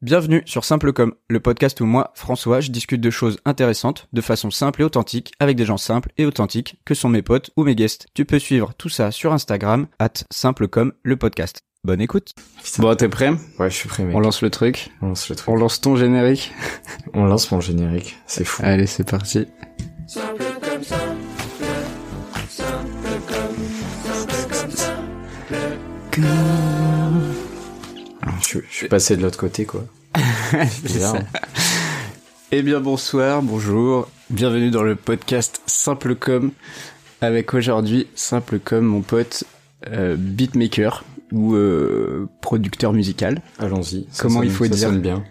Bienvenue sur Simple Comme, le podcast où moi, François, je discute de choses intéressantes de façon simple et authentique avec des gens simples et authentiques que sont mes potes ou mes guests. Tu peux suivre tout ça sur Instagram, at Simple Comme, le podcast. Bonne écoute. Bon, t'es prêt? Ouais, je suis prêt, mec. On lance le truc. On lance le truc. On lance ton générique. On lance mon générique. C'est fou. Allez, c'est parti. Je, je suis passé de l'autre côté, quoi. Bizarre. Eh bien bonsoir, bonjour, bienvenue dans le podcast Simple Comme avec aujourd'hui Simple Comme mon pote euh, beatmaker ou euh, producteur musical. Allons-y. Comment sonne- il faut ça dire sonne bien.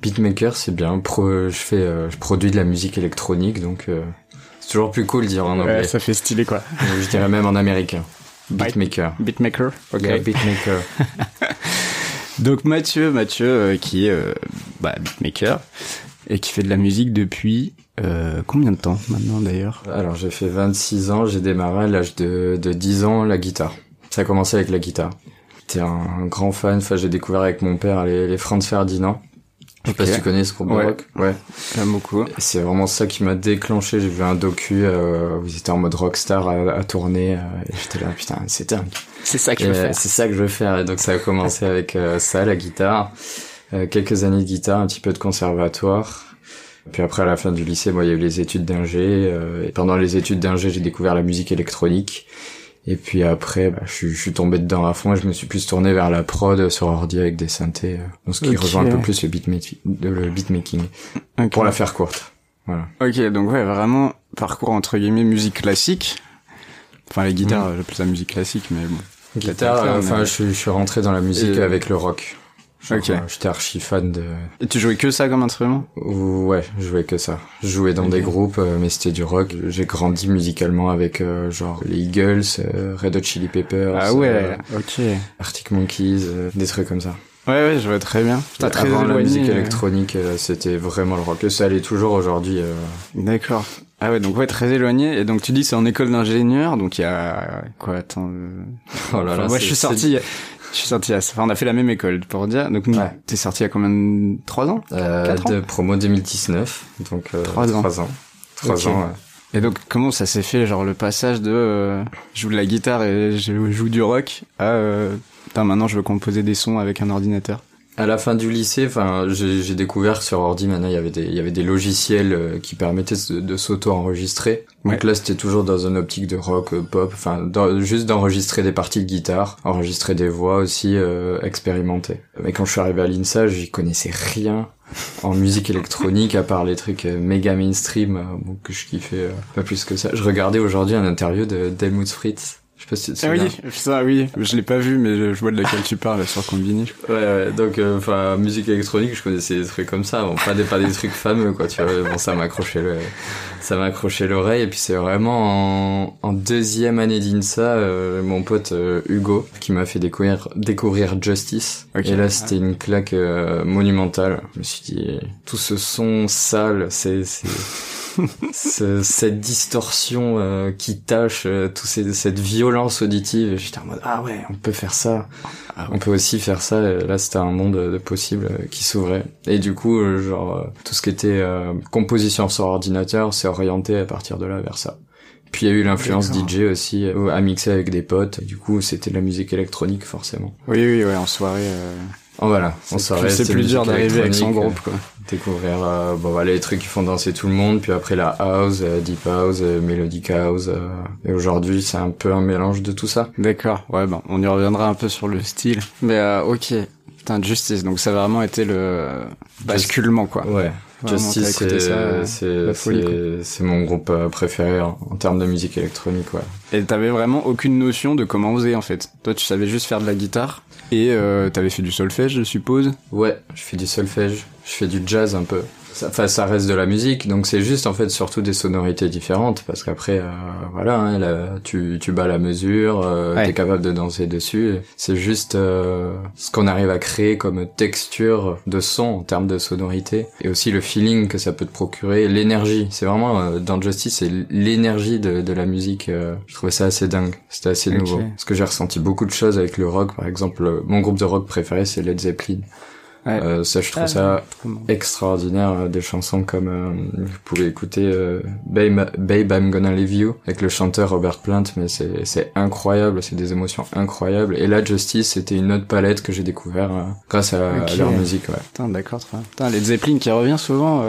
Beatmaker, c'est bien. Pro, je fais, euh, je produis de la musique électronique, donc c'est toujours plus cool de dire en anglais. Ça fait stylé quoi. Je dirais même en américain. Beatmaker. Beatmaker. Ok. Yeah, beatmaker. Donc Mathieu, Mathieu euh, qui est euh, bah, beatmaker et qui fait de la musique depuis euh, combien de temps maintenant d'ailleurs? Alors j'ai fait 26 ans, j'ai démarré à l'âge de, de 10 ans la guitare. Ça a commencé avec la guitare. J'étais un, un grand fan, enfin j'ai découvert avec mon père les, les Franz Ferdinand. Je sais pas si tu connais ce groupe de Ouais. rock. Ouais. J'aime beaucoup. C'est vraiment ça qui m'a déclenché. J'ai vu un docu euh, où ils étaient en mode rockstar à, à tourner. euh, et j'étais là, putain, c'est dingue. C'est ça que Et, je veux euh, faire. C'est ça que je veux faire. Et donc ça a commencé avec euh, ça, la guitare. Euh, quelques années de guitare, un petit peu de conservatoire. Puis après, à la fin du lycée, moi, il y a eu les études d'ingé. euh, et pendant les études d'ingé, j'ai découvert la musique électronique. Et puis après, bah, je, suis- je suis tombé dedans à fond et je me suis plus tourné vers la prod sur ordi avec des synthés. euh, donc ce qui Ok. rejoint un peu plus le, le beatmaking. Ok. Pour la faire courte. Voilà. Ok, donc ouais, vraiment parcours entre guillemets musique classique. Enfin, les guitares, j'appelle ça musique classique, mais bon. Guitare, euh, un enfin, mais- je, suis- je suis rentré dans la musique Et- avec le rock. Genre, Ok. euh, J'étais archi fan de... Et tu jouais que ça comme instrument? Ouais, je jouais que ça. Je jouais dans des groupes, euh, mais c'était du rock. J'ai grandi musicalement avec euh, genre les Eagles, euh, Red Hot Chili Peppers, Ah ouais, euh, ok. Arctic Monkeys, euh, des trucs comme ça. Ouais, ouais, je vois très bien. T'as très Avant la musique électronique, euh, c'était vraiment le rock. Et ça l'est toujours aujourd'hui. euh. D'accord. Ah ouais, donc ouais, très éloigné. Et donc tu dis c'est en école d'ingénieur, donc il y a quoi Attends. euh, Oh là enfin, là, moi c'est- je suis sorti. Je suis sorti à... Enfin, on a fait la même école, pour dire. Donc, Ouais. t'es sorti a combien de... Trois ans Euh, ans de promo 2019, donc euh, Trois ans. Trois ans. Trois Ok. ans, ouais. Et donc, comment ça s'est fait, genre, le passage de... euh, je joue de la guitare et je joue du rock à... Euh, maintenant, je veux composer des sons avec un ordinateur. À la fin du lycée, enfin, j'ai découvert que sur ordi maintenant il y avait des il y avait des logiciels euh, qui permettaient de, de s'auto-enregistrer. Donc Ouais. là, c'était toujours dans une optique de rock, euh, pop, enfin, juste d'enregistrer des parties de guitare, enregistrer des voix aussi, euh, expérimenter. Mais quand je suis arrivé à l'INSA, j'y connaissais rien en musique électronique à part les trucs euh, méga mainstream euh, que je kiffais euh, pas plus que ça. Je regardais aujourd'hui un interview de Delmut Fritz. Je sais pas si tu te Ah oui, ça, oui. Je l'ai pas vu, mais je, vois de laquelle tu parles sur Combini. Ouais, ouais, donc, euh, enfin, musique électronique, je connaissais des trucs comme ça, bon, pas des, pas des trucs fameux, quoi, tu vois, bon, ça m'a accroché le, ça m'a accroché l'oreille, et puis c'est vraiment en, en deuxième année d'INSA, euh, mon pote euh, Hugo, qui m'a fait découvrir, découvrir Justice, Ok. et là, c'était une claque euh, monumentale, je me suis dit, tout ce son sale, c'est, c'est, ce- cette distorsion euh, qui tâche euh, tout ces, cette violence auditive et j'étais en mode ah ouais on peut faire ça. Ah on peut aussi faire ça et là c'était un monde de possibles euh, qui s'ouvrait. Et du coup euh, genre euh, tout ce qui était euh, composition sur ordinateur s'est orienté à partir de là vers ça. Puis il y a eu l'influence. DJ aussi euh, à mixer avec des potes. Et du coup c'était de la musique électronique forcément. Oui, oui, ouais, en soirée. Euh, oh voilà on plus, c'est plus dur d'arriver avec son groupe, quoi. découvrir euh, bon voilà les trucs qui font danser tout le monde puis après la house euh, deep house euh, melodic house euh, et aujourd'hui c'est un peu un mélange de tout ça D'accord, ouais, bon, on y reviendra un peu sur le style. Mais euh, ok, putain, Justice, donc ça a vraiment été le euh, basculement, quoi. ouais Justice c'est mon groupe euh, préféré en, en termes de musique électronique ouais Et t'avais vraiment aucune notion de comment oser, en fait. Toi, tu savais juste faire de la guitare, et euh, t'avais fait du solfège, je suppose? ouais je fais du solfège je fais du jazz un peu ça, enfin, ça reste de la musique, donc c'est juste en fait surtout des sonorités différentes, parce qu'après, euh, voilà, hein, là, tu, tu bats la mesure, euh, Ouais. t'es capable de danser dessus. C'est juste euh, ce qu'on arrive à créer comme texture de son en termes de sonorité, et aussi le feeling que ça peut te procurer, l'énergie. C'est vraiment euh, dans Justice, c'est l'énergie de, de la musique. euh, je trouvais ça assez dingue, c'était assez nouveau. Parce que j'ai ressenti beaucoup de choses avec le rock, par exemple, euh, mon groupe de rock préféré c'est Led Zeppelin. Ouais. Euh, ça, je trouve Ah, ça extraordinaire. euh, Des chansons comme euh, vous pouvez écouter euh, Babe, Babe, I'm Gonna Leave You avec le chanteur Robert Plant, mais c'est c'est incroyable, c'est des émotions incroyables. Et là, Justice, c'était une autre palette que j'ai découvert euh, grâce à, leur musique. Ouais. Putain, d'accord. Putain, Led Zeppelin qui revient souvent.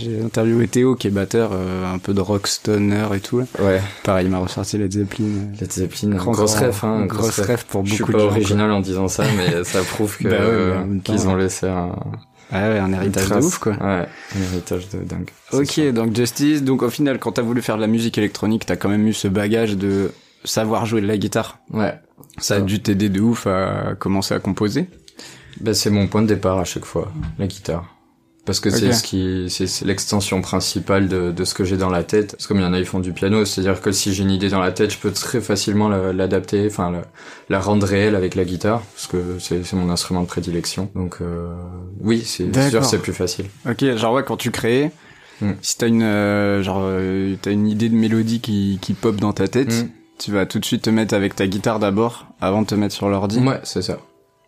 J'ai interviewé Théo qui est batteur, euh, un peu de rock stoner et tout. Ouais. Pareil, il m'a ressorti Led Zeppelin. euh, Led Zeppelin, Grand, grosse ref, hein, grosse ref pour Je suis beaucoup pas de gens, quoi. original en disant ça, mais ça prouve que Bah ouais, euh, qu'ils ont laissé un, Ah ouais, un héritage de ouf, quoi. Ouais, un héritage de dingue. Ok, donc Justice. Donc au final, quand t'as voulu faire de la musique électronique, t'as quand même eu ce bagage de savoir jouer de la guitare. Ouais. Ça a dû t'aider de ouf à commencer à composer. Ben, c'est mon point de départ à chaque fois, la guitare. Parce que c'est ce qui, c'est c'est l'extension principale de, de ce que j'ai dans la tête. Parce que comme il y en a, ils font du piano, c'est-à-dire que si j'ai une idée dans la tête, je peux très facilement la- l'adapter, enfin la, la rendre réelle avec la guitare, parce que c'est c'est mon instrument de prédilection. Donc euh, oui, c'est sûr, c'est plus facile. Ok, genre ouais, quand tu crées, Hmm. si t'as une euh, genre euh, t'as une idée de mélodie qui qui pop dans ta tête, Hmm. tu vas tout de suite te mettre avec ta guitare d'abord avant de te mettre sur l'ordi. Ouais, c'est ça.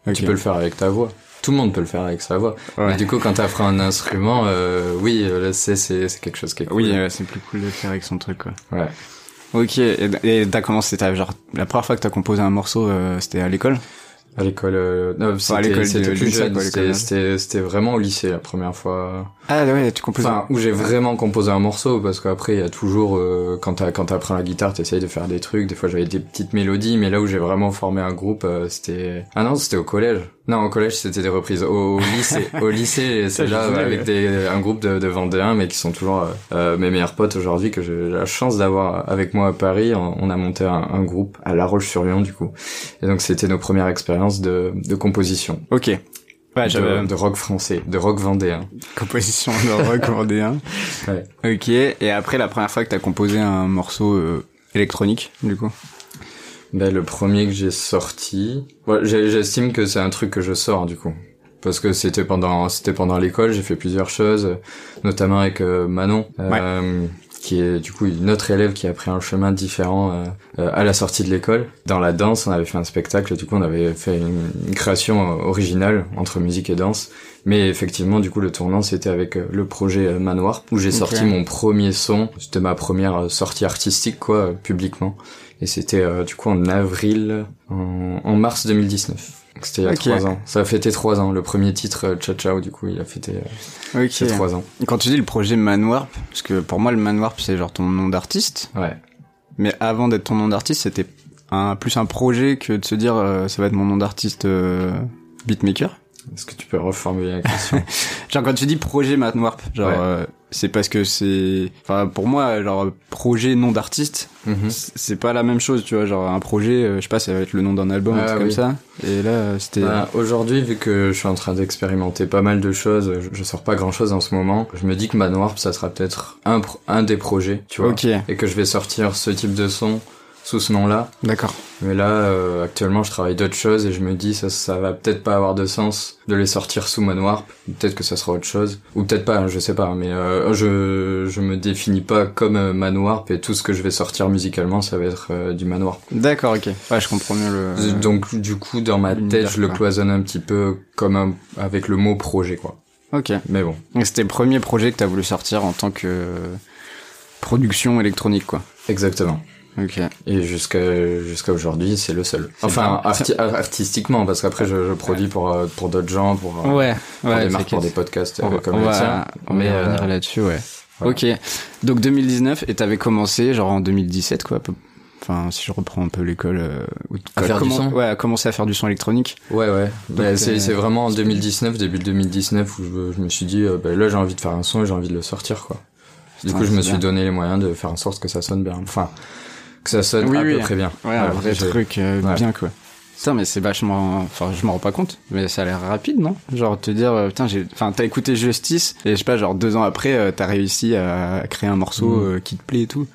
Ok. Tu peux le faire avec ta voix. Tout le monde peut le faire avec sa voix. Ouais. Mais du coup, quand t'apprends un instrument, euh, oui, euh, c'est c'est quelque chose qui est cool. Oui, ouais, c'est plus cool de le faire avec son truc quoi. Ouais. Ok, et t'as commencé, t'as genre la première fois que t'as composé un morceau, euh, c'était à l'école? À l'école, euh, non, c'était plus jeune. c'était vraiment au lycée la première fois. Ah ouais, tu composes. Enfin, où j'ai vraiment composé un morceau parce qu'après il y a toujours euh, quand t'as quand t'apprends la guitare, t'essayes de faire des trucs. Des fois j'avais des petites mélodies, mais là où j'ai vraiment formé un groupe, euh, c'était ah non, c'était au collège. Non, au collège c'était des reprises. Au, lycée, au lycée, c'est là avec des un groupe de, de Vendéens, mais qui sont toujours euh, euh, mes meilleurs potes aujourd'hui que j'ai la chance d'avoir avec moi à Paris. On, a monté un, un groupe à La Roche-sur-Yon du coup, et donc c'était nos premières expériences de de composition. Ok. Ouais, de, de rock français, de rock vendéen. composition de rock vendéen. Ouais. Ok, et après la première fois que t'as composé un morceau euh, électronique, du coup? Ben, le premier que j'ai sorti, ouais, j'estime que c'est un truc que je sors du coup, parce que c'était pendant c'était pendant l'école, j'ai fait plusieurs choses, notamment avec euh, Manon, euh, qui est du coup une autre élève qui a pris un chemin différent euh, euh, à la sortie de l'école. Dans la danse, on avait fait un spectacle, du coup on avait fait une, une création originale entre musique et danse. Mais effectivement, du coup, le tournant, c'était avec euh, le projet euh, Manoir, où j'ai Ok. sorti mon premier son. C'était ma première euh, sortie artistique, quoi, publiquement. Et c'était euh, du coup en avril, en, en mars 2019. Donc, C'était il y a trois ans. Ça a fêté trois ans. Le premier titre, Ciao Ciao, du coup, il a fêté euh, Ok. ses trois ans. Quand tu dis le projet Manwarp, parce que pour moi le Manwarp c'est genre ton nom d'artiste, Ouais. mais avant d'être ton nom d'artiste c'était un plus un projet que de se dire euh, ça va être mon nom d'artiste euh, beatmaker. Est-ce que tu peux reformuler la question? Genre quand tu dis projet Manwarp, genre Ouais. euh, c'est parce que c'est, enfin pour moi genre projet nom d'artiste Mhm. c'est pas la même chose tu vois genre un projet euh, je sais pas ça va être le nom d'un album Ah, comme oui. ça et là euh, c'était Bah, Aujourd'hui, vu que je suis en train d'expérimenter pas mal de choses, je, je sors pas grand chose en ce moment. Je me dis que Manoir, ça sera peut-être un, un des projets, tu vois. ok Et que je vais sortir ce type de son sous ce nom-là. d'accord Mais là, euh, actuellement, je travaille d'autres choses et je me dis ça, ça va peut-être pas avoir de sens de les sortir sous Manoir. Peut-être que ça sera autre chose, ou peut-être pas, hein, je sais pas. Mais euh, je je me définis pas comme euh, Manoir et tout ce que je vais sortir musicalement, ça va être euh, du Manoir. d'accord ok ouais je comprends mieux le Donc du coup, dans ma tête, je le cloisonne un petit peu comme un, avec le mot projet, quoi. ok Mais bon, Et c'était le premier projet que t'as voulu sortir en tant que euh, production électronique quoi exactement. Ok Et jusqu'à jusqu'à aujourd'hui, c'est le seul. Enfin, arti- artistiquement, parce qu'après, je, je produis pour euh, pour d'autres gens, pour euh, ouais pour ouais des marques, pour des podcasts on euh, va, comme on le va- tien. on va Mais euh, revenir là-dessus ouais voilà. ok donc 2019 et t'avais commencé genre en 2017 quoi enfin si je reprends un peu l'école euh, où À faire du son ouais à commencer à faire du son électronique Ouais, ouais. Bah, c'est euh, vraiment en 2019, début de 2019, où je, je me suis dit, bah, là, j'ai envie de faire un son et j'ai envie de le sortir, quoi. Du coup, je me suis donné les moyens de faire en sorte que ça sonne bien. Enfin, que ça sonne Oui, à oui. peu près bien. ouais un vrai j'ai- truc euh, Ouais. bien quoi Putain, mais c'est vachement. Enfin, je m'en rends pas compte, mais ça a l'air rapide, non? Genre te dire, euh, putain, j'ai. Enfin, t'as écouté Justice et je sais pas, genre deux ans après, euh, t'as réussi à créer un morceau Mm. euh, qui te plaît et tout.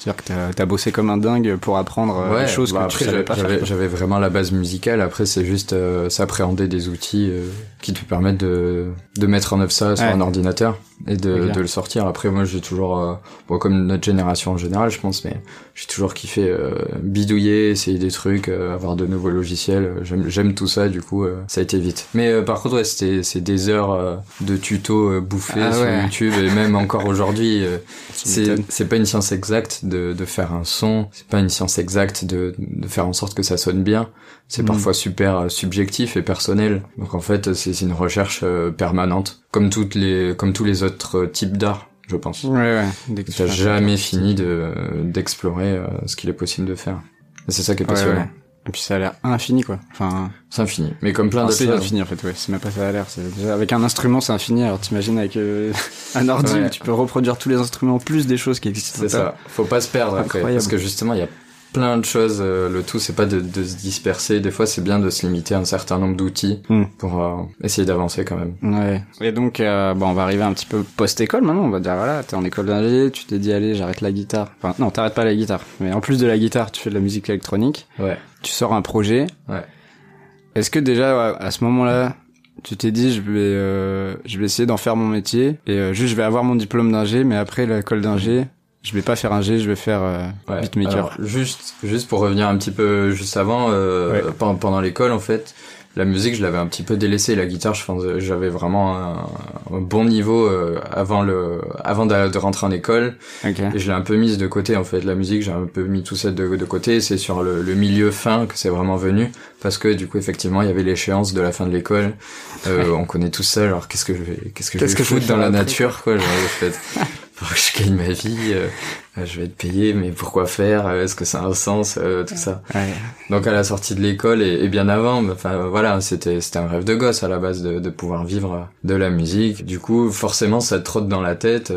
C'est-à-dire que t'as as bossé comme un dingue pour apprendre euh, ouais, des choses bah que tu après, savais pas faire. j'avais vraiment la base musicale. Après, c'est juste euh, s'appréhender des outils euh, qui te permettent de, de mettre en œuvre ça sur Ouais. un ordinateur et de, de le sortir. Après, moi, j'ai toujours, euh, bon, comme notre génération en général, je pense, mais j'ai toujours kiffé euh, bidouiller, essayer des trucs, euh, avoir de nouveaux logiciels. J'aime j'aime tout ça, du coup, euh, ça a été vite. Mais euh, par contre, ouais, c'était c'est des heures euh, de tutos euh, bouffés Ah sur ouais. YouTube et même encore aujourd'hui. euh, c'est c'est pas une science exacte de, de faire un son, c'est pas une science exacte de, de faire en sorte que ça sonne bien. C'est Mhm. parfois super subjectif et personnel. Donc en fait, c'est une recherche euh, permanente, comme toutes les comme tous les autres types d'art, je pense. Ouais, ouais. Dès que T'as jamais fini de d'explorer euh, ce qu'il est possible de faire. Et c'est ça qui est passionnant. ouais. Et puis ça a l'air infini, quoi. Enfin, C'est infini. Mais comme plein d'autres c'est infini en fait, ouais. C'est même pas ça a l'air. Avec un instrument, c'est infini. Alors t'imagines avec euh, un ordi, Ouais. où tu peux reproduire tous les instruments plus des choses qui existent. C'est ça. Faut pas se perdre après. Parce que justement, il y a plein de choses. euh, le tout, c'est pas de, de se disperser. Des fois, c'est bien de se limiter à un certain nombre d'outils Hmm. pour euh, essayer d'avancer quand même. Ouais. Et donc, euh, bon, on va arriver un petit peu post-école maintenant. On va dire, voilà, t'es en école d'ingé, tu t'es dit, allez, j'arrête la guitare. Enfin, non, t'arrêtes pas la guitare. Mais en plus de la guitare, tu fais de la musique électronique. Ouais. Tu sors un projet. Ouais. Est-ce que déjà, à ce moment-là, tu t'es dit, je vais, euh, je vais essayer d'en faire mon métier et euh, juste, je vais avoir mon diplôme d'ingé, mais après l'école d'ingé, je vais pas faire ingé, je vais faire euh, Ouais. beatmaker. Alors, juste, juste pour revenir un petit peu juste avant, euh, Ouais. pendant, pendant l'école, en fait, la musique, je l'avais un petit peu délaissée. La guitare, je pense, j'avais vraiment un, un bon niveau euh, avant le, avant de, de rentrer en école. Ok. Et je l'ai un peu mise de côté en fait. La musique, j'ai un peu mis tout ça de, de côté. C'est sur le, le milieu fin que c'est vraiment venu. Parce que du coup, effectivement, il y avait l'échéance de la fin de l'école. Euh, on connaît tout ça. Alors, qu'est-ce que je vais, qu'est-ce que je Qu'est-ce vais que je vais foutre dans la nature, quoi. Genre, en fait, je gagne ma vie. euh, euh, je vais être payé, mais pourquoi faire Euh, Est-ce que ça a un sens euh, Tout ça. Ouais. Donc à la sortie de l'école et, et bien avant, enfin voilà, c'était c'était un rêve de gosse à la base de, de pouvoir vivre de la musique. Du coup, forcément, ça te trotte dans la tête.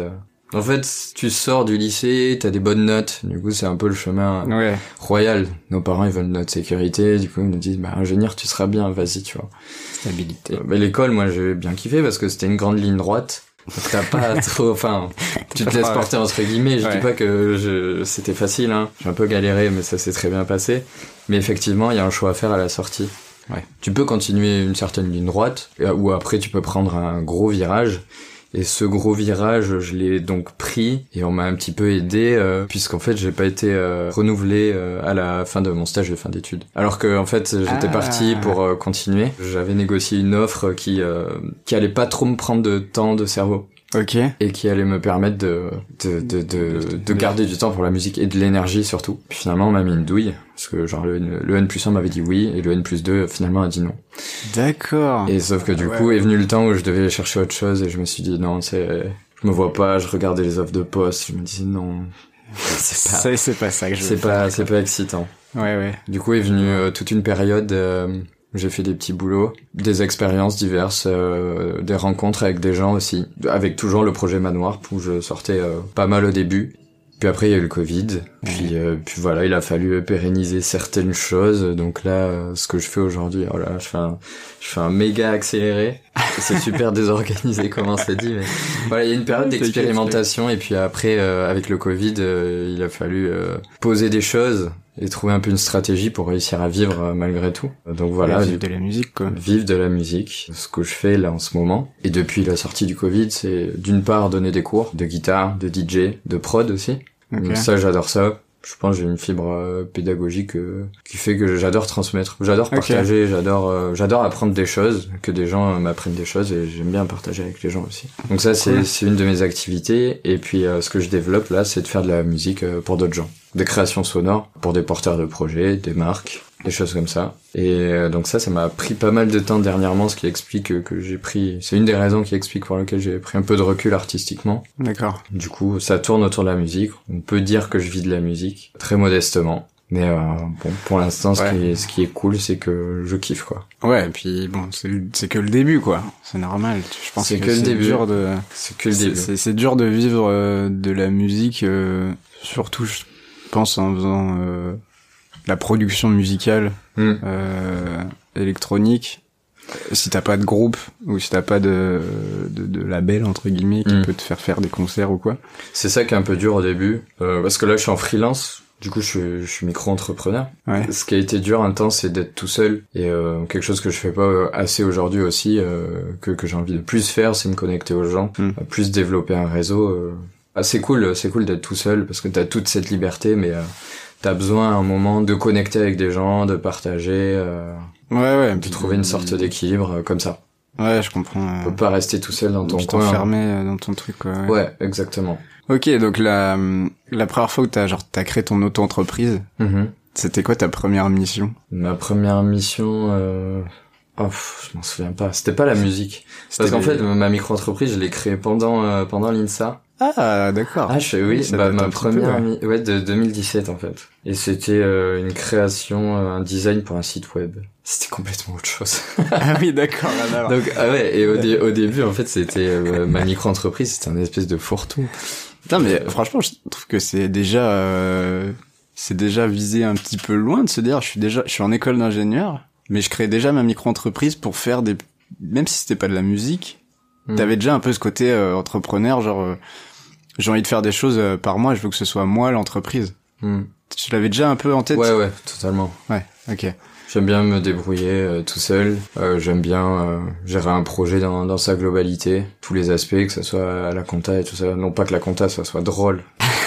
En fait, tu sors du lycée, t'as des bonnes notes. Du coup, c'est un peu le chemin Ouais. royal. Nos parents, ils veulent notre sécurité. Du coup, ils nous disent, bah ingénieur, tu seras bien, vas-y, tu vois. Stabilité. Euh, Mais l'école, moi, j'ai bien kiffé parce que c'était une grande ligne droite. T'as pas trop, enfin, tu te laisses porter entre guillemets. Je Ouais. dis pas que je, c'était facile, hein. J'ai un peu galéré, mais ça s'est très bien passé. Mais effectivement, il y a un choix à faire à la sortie. Ouais. Tu peux continuer une certaine ligne droite, et- ou après tu peux prendre un gros virage. Et ce gros virage, je l'ai donc pris et on m'a un petit peu aidé euh, puisqu'en fait j'ai pas été euh, renouvelé euh, à la fin de mon stage de fin d'études. Alors que en fait j'étais Ah. parti pour continuer. J'avais négocié une offre qui euh, qui allait pas trop me prendre de temps de cerveau Ok. et qui allait me permettre de de de de, de garder du temps pour la musique et de l'énergie surtout. Puis finalement on m'a mis une douille parce que genre le, N- le N plus 1 m'avait dit oui et le N plus 2 finalement a dit non. D'accord. Et sauf que du Ouais. coup est venu le temps où je devais chercher autre chose et je me suis dit non, c'est je me vois pas, je regardais les offres de poste, je me disais non, c'est pas Ça, c'est pas ça que je veux c'est faire. pas c'est pas excitant. Ouais, ouais. Du coup est venue euh, toute une période euh, j'ai fait des petits boulots, des expériences diverses, euh, des rencontres avec des gens aussi, avec toujours le projet Manoir où je sortais euh, pas mal au début. Puis après il y a eu le Covid, puis euh, puis voilà, il a fallu pérenniser certaines choses. Donc là, euh, ce que je fais aujourd'hui, oh là, je fais un je fais un méga accéléré. C'est super désorganisé comment c'est dit, mais voilà, il y a une période d'expérimentation et puis après euh, avec le Covid, euh, il a fallu euh, poser des choses et trouver un peu une stratégie pour réussir à vivre malgré tout. Donc voilà, Ouais, vivre de la musique, quoi. vivre de la musique, ce que je fais là en ce moment. Et depuis la sortie du Covid, c'est d'une part donner des cours de guitare, de DJ, de prod aussi. Ok. Donc ça, j'adore ça. Je pense j'ai une fibre euh, pédagogique euh, qui fait que j'adore transmettre. J'adore partager, j'adore euh, j'adore apprendre des choses, que des gens m'apprennent des choses et j'aime bien partager avec les gens aussi. Donc ça, c'est c'est une de mes activités. Et puis ce que je développe là, c'est de faire de la musique pour d'autres gens. Des créations sonores pour des porteurs de projets, des marques, des choses comme ça. Et euh, donc ça, ça m'a pris pas mal de temps dernièrement, ce qui explique que, que j'ai pris... C'est une des raisons qui explique pour lesquelles j'ai pris un peu de recul artistiquement. D'accord. Du coup, ça tourne autour de la musique. On peut dire que je vis de la musique, très modestement. Mais euh, bon, pour l'instant, ce, qui est, ce qui est cool, c'est que je kiffe, quoi. Ouais, et puis bon, c'est que le début, quoi. C'est normal. Je pense C'est que, que c'est dur de. C'est que le début. C'est c'est dur de vivre euh, de la musique, euh, surtout, je pense, en faisant euh, la production musicale Hmm. euh, électronique. Si t'as pas de groupe ou si t'as pas de, de, de label entre guillemets qui Mm. peut te faire faire des concerts ou quoi. C'est ça qui est un peu dur au début, euh, parce que là je suis en freelance, du coup je suis, je suis micro-entrepreneur. Ouais. Ce qui a été dur un temps, c'est d'être tout seul, et euh, quelque chose que je fais pas euh, assez aujourd'hui aussi, euh, que, que j'ai envie de plus faire, c'est me connecter aux gens, Mm. euh, plus développer un réseau. euh. Ah, c'est cool, c'est cool d'être tout seul, parce que t'as toute cette liberté, mais euh, t'as besoin à un moment de connecter avec des gens, de partager, euh, Ouais ouais. de trouver une sorte d'équilibre euh, comme ça. Ouais, je comprends. Tu peux pas rester tout seul dans ton coin. t'enfermer euh, dans ton truc quoi. ouais. Ouais, exactement. Ok, donc la la première fois où t'as genre t'as créé ton auto-entreprise, Mhm. c'était quoi ta première mission? Ma première mission, euh... oh, je m'en souviens pas. C'était pas la musique. Parce qu'en fait, ma micro-entreprise, je l'ai créée pendant euh, pendant l'INSA. Ah d'accord. Ah, je oui. Bah, ma petit peu, première, ouais. de 2017 en fait. Et c'était euh, une création, euh, un design pour un site web. C'était complètement autre chose. ah oui d'accord. Donc ah ouais. Et au, dé- au début, en fait, c'était euh, ma micro-entreprise, c'était un espèce de fourre-tout. Putain, mais franchement, je trouve que c'est déjà, euh, c'est déjà visé un petit peu loin de se dire, je suis déjà, je suis en école d'ingénieur, mais je crée déjà ma micro-entreprise pour faire des, même si c'était pas de la musique, Mm. t'avais déjà un peu ce côté euh, entrepreneur, genre, euh, j'ai envie de faire des choses euh, par moi, je veux que ce soit moi l'entreprise. Hmm. Tu l'avais déjà un peu en tête? Ouais, ouais, totalement. Ouais, ok. J'aime bien me débrouiller euh, tout seul. Euh, J'aime bien euh, gérer un projet dans, dans sa globalité, tous les aspects, que ce soit à la compta et tout ça. Non pas que la compta ça soit drôle,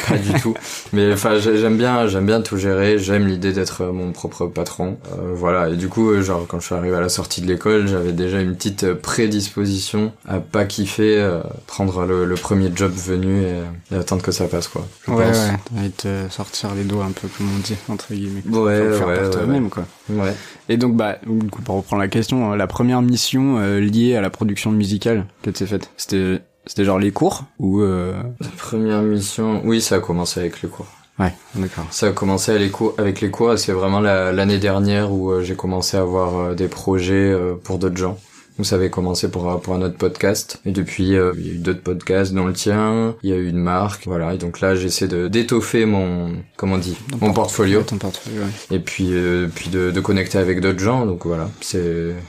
pas du tout. Mais enfin j'ai- j'aime bien, j'aime bien tout gérer. J'aime l'idée d'être mon propre patron. Euh, voilà. Et du coup, euh, genre quand je suis arrivé à la sortie de l'école, j'avais déjà une petite prédisposition à pas kiffer, euh, prendre le, le premier job venu et, et attendre que ça passe quoi. Je Ouais, pense. ouais. De te sortir les doigts un peu, comme on dit, entre guillemets. Ouais, faire ouais, par ouais, toi-même, quoi. ouais. Et donc, bah, du coup, pour reprendre la question, euh, la première mission euh, liée à la production musicale que tu faite, c'était, c'était genre les cours ou euh... La première mission, oui, ça a commencé avec les cours. Ouais, d'accord. Ça a commencé à les cours- avec les cours, et c'est vraiment la- l'année dernière où euh, j'ai commencé à avoir euh, des projets euh, pour d'autres gens. Donc ça avait commencé pour, un- pour un autre podcast, et depuis euh, il y a eu d'autres podcasts, dont le tien, il y a eu une marque, voilà. Et donc là j'essaie de d'étoffer mon, comment on dit, mon portfolio, Ton portfolio, ouais. et puis euh, puis de, de connecter avec d'autres gens. Donc voilà, c'est,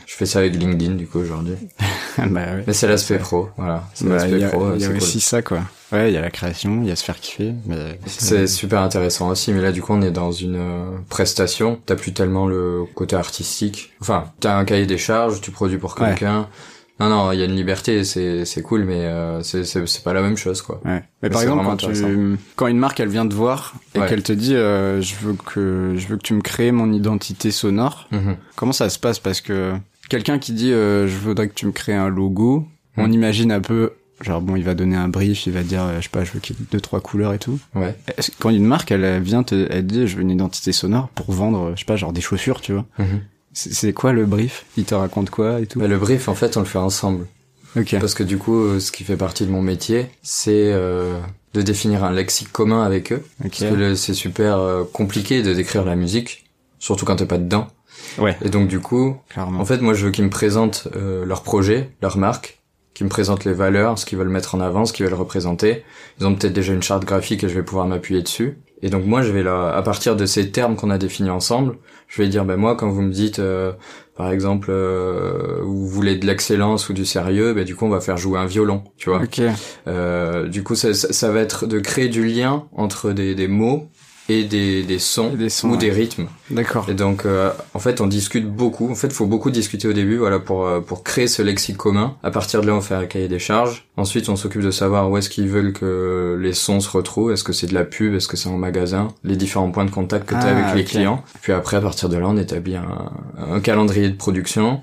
je fais ça avec LinkedIn du coup aujourd'hui. bah, ouais. Mais c'est l'aspect pro, voilà. C'est Bah, l'aspect il y a, pro, il y a cool. aussi ça, quoi. Ouais, il y a la création, il y a se faire kiffer, mais... C'est super intéressant aussi, mais là du coup on est dans une euh, prestation. T'as plus tellement le côté artistique. Enfin, t'as un cahier des charges, tu produis pour Ouais. quelqu'un. Non, non, il y a une liberté, c'est c'est cool, mais euh, c'est c'est pas la même chose quoi. Ouais. Mais Mais par exemple, quand tu, intéressant. quand une marque, elle vient te voir et Ouais. qu'elle te dit, euh, je veux que, je veux que tu me crées mon identité sonore. Mhm. Comment ça se passe? Parce que quelqu'un qui dit, euh, je voudrais que tu me crées un logo, on Mhm. imagine un peu, genre bon, il va donner un brief, il va dire, euh, je sais pas, je veux qu'il y ait deux trois couleurs et tout. Ouais. Quand une marque, elle vient te, elle dit, je veux une identité sonore pour vendre, je sais pas, genre des chaussures, tu vois. Mhm. C'est c'est quoi le brief? Il te raconte quoi et tout? Mais le brief, en fait, on le fait ensemble. Ok. Parce que du coup, euh, ce qui fait partie de mon métier, c'est euh, de définir un lexique commun avec eux. Ok. Parce que c'est super euh, compliqué de décrire la musique, surtout quand t'es pas dedans. Ouais. Et donc du coup, Clairement. En fait, moi, je veux qu'ils me présentent euh, leur projet, leur marque, qu'ils me présentent les valeurs, ce qu'ils veulent mettre en avant, ce qu'ils veulent représenter. Ils ont peut-être déjà une charte graphique et je vais pouvoir m'appuyer dessus. Et donc moi, je vais là, à partir de ces termes qu'on a définis ensemble, je vais dire, ben moi, quand vous me dites, euh, par exemple, euh, vous voulez de l'excellence ou du sérieux, ben du coup, on va faire jouer un violon, tu vois. Ok. Euh, du coup, ça, ça, ça va être de créer du lien entre des, des mots et des, des sons, Et des sons, ou ouais. des rythmes. D'accord. Et donc, euh, en fait, on discute beaucoup. En fait, faut beaucoup discuter au début, voilà, pour euh, pour créer ce lexique commun. À partir de là, on fait un cahier des charges. Ensuite, on s'occupe de savoir où est-ce qu'ils veulent que les sons se retrouvent. Est-ce que c'est de la pub? Est-ce que c'est en magasin? Les différents points de contact que tu as Ah, avec les clients. Puis après, à partir de là, on établit un, un calendrier de production.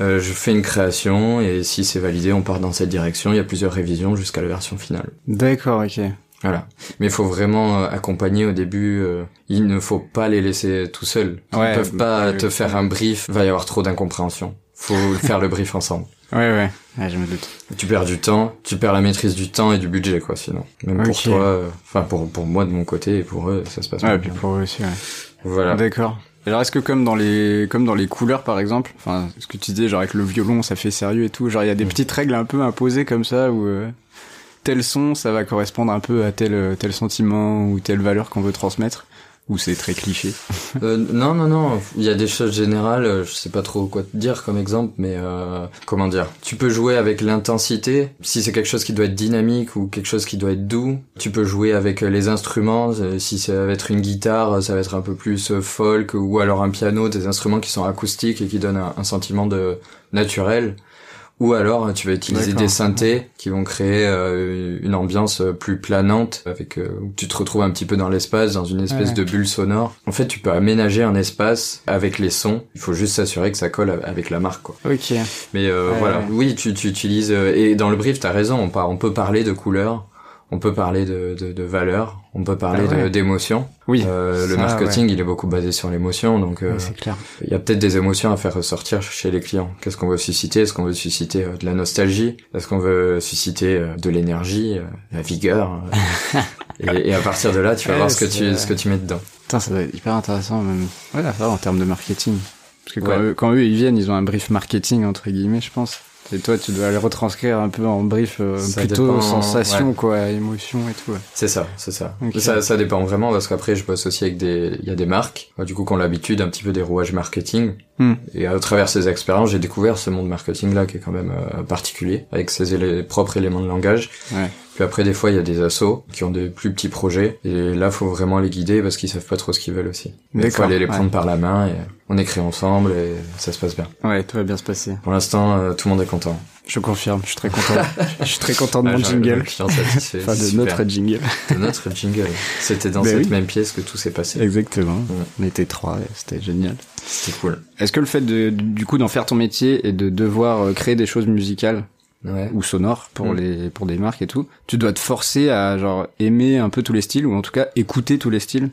Euh, je fais une création et si c'est validé, on part dans cette direction. Il y a plusieurs révisions jusqu'à la version finale. D'accord, ok. Voilà. Mais il faut vraiment euh, accompagner au début. euh, il ne faut pas les laisser tout seuls. Ils Ouais, peuvent pas te faire un brief. Va y avoir trop d'incompréhension. Faut faire le brief ensemble. Ouais, ouais. Ouais, je me doute. Tu perds du temps, tu perds la maîtrise du temps et du budget, quoi, sinon. Même pour toi, euh, enfin, pour, pour moi de mon côté et pour eux, ça se passe Ouais, pas puis bien. pour eux aussi, ouais. Voilà. D'accord. Alors est-ce que comme dans les comme dans les couleurs par exemple, enfin ce que tu disais genre avec le violon ça fait sérieux et tout, genre il y a des Mm. petites règles un peu imposées comme ça où euh, tel son ça va correspondre un peu à tel euh, tel sentiment ou telle valeur qu'on veut transmettre Ou c'est très cliché euh, Non, non, non. Il y a des choses générales. euh, Je sais pas trop quoi te dire comme exemple, mais euh, comment dire Tu peux jouer avec l'intensité. Si c'est quelque chose qui doit être dynamique ou quelque chose qui doit être doux, tu peux jouer avec euh, les instruments. Si ça va être une guitare, ça va être un peu plus folk ou alors un piano, des instruments qui sont acoustiques et qui donnent un, un sentiment de naturel. Ou alors tu vas utiliser des synthés qui vont créer euh, une ambiance plus planante avec euh, où tu te retrouves un petit peu dans l'espace dans une espèce Ouais. de bulle sonore. En fait, tu peux aménager un espace avec les sons. Il faut juste s'assurer que ça colle avec la marque quoi. Ok. Mais euh, voilà, oui, tu, tu utilises euh, et dans le brief, t'as raison, on, on peut parler de couleurs, on peut parler de, de, de valeurs, on peut parler Ah ouais. de- d'émotions. Oui. Euh, le ça, marketing, il est beaucoup basé sur l'émotion, donc euh, clair. il y a peut-être des émotions à faire ressortir chez les clients. Qu'est-ce qu'on veut susciter? Est-ce qu'on veut susciter euh, de la nostalgie? Est-ce qu'on veut susciter euh, de l'énergie, euh, la vigueur et, et à partir de là, tu vas Ouais, voir ce que tu ce que tu mets dedans. Putain, ça doit être hyper intéressant même. Ouais, faire en termes de marketing. Parce que quand, eux, quand eux ils viennent, ils ont un brief marketing entre guillemets, je pense. Et toi, tu dois le retranscrire un peu en brief euh, plutôt dépend, sensation, quoi, émotion et tout. ouais. C'est ça, c'est ça. Ça. Ça dépend vraiment parce qu'après je bosse aussi avec des, il y a des marques, du coup qui ont l'habitude un petit peu des rouages marketing. Hmm. Et à travers ces expériences, j'ai découvert ce monde marketing là qui est quand même euh, particulier, avec ses propres éléments de langage. Ouais. Puis après des fois il y a des assos qui ont des plus petits projets et là faut vraiment les guider parce qu'ils savent pas trop ce qu'ils veulent aussi. Il faut aller les ouais. prendre par la main et on écrit ensemble et ça se passe bien. Ouais, tout va bien se passer. Pour l'instant euh, tout le monde est content. Je confirme, je suis très content. je suis très content de Ah, mon jingle. client satisfait, Enfin, de super. notre jingle. de notre jingle. C'était dans Ben cette oui. même pièce que tout s'est passé. Exactement. On était trois, et c'était génial. C'était cool. Est-ce que le fait de, du coup, d'en faire ton métier et de devoir euh, créer des choses musicales Ouais. ou sonores pour Mm. les, pour des marques et tout, tu dois te forcer à, genre, aimer un peu tous les styles ou en tout cas écouter tous les styles?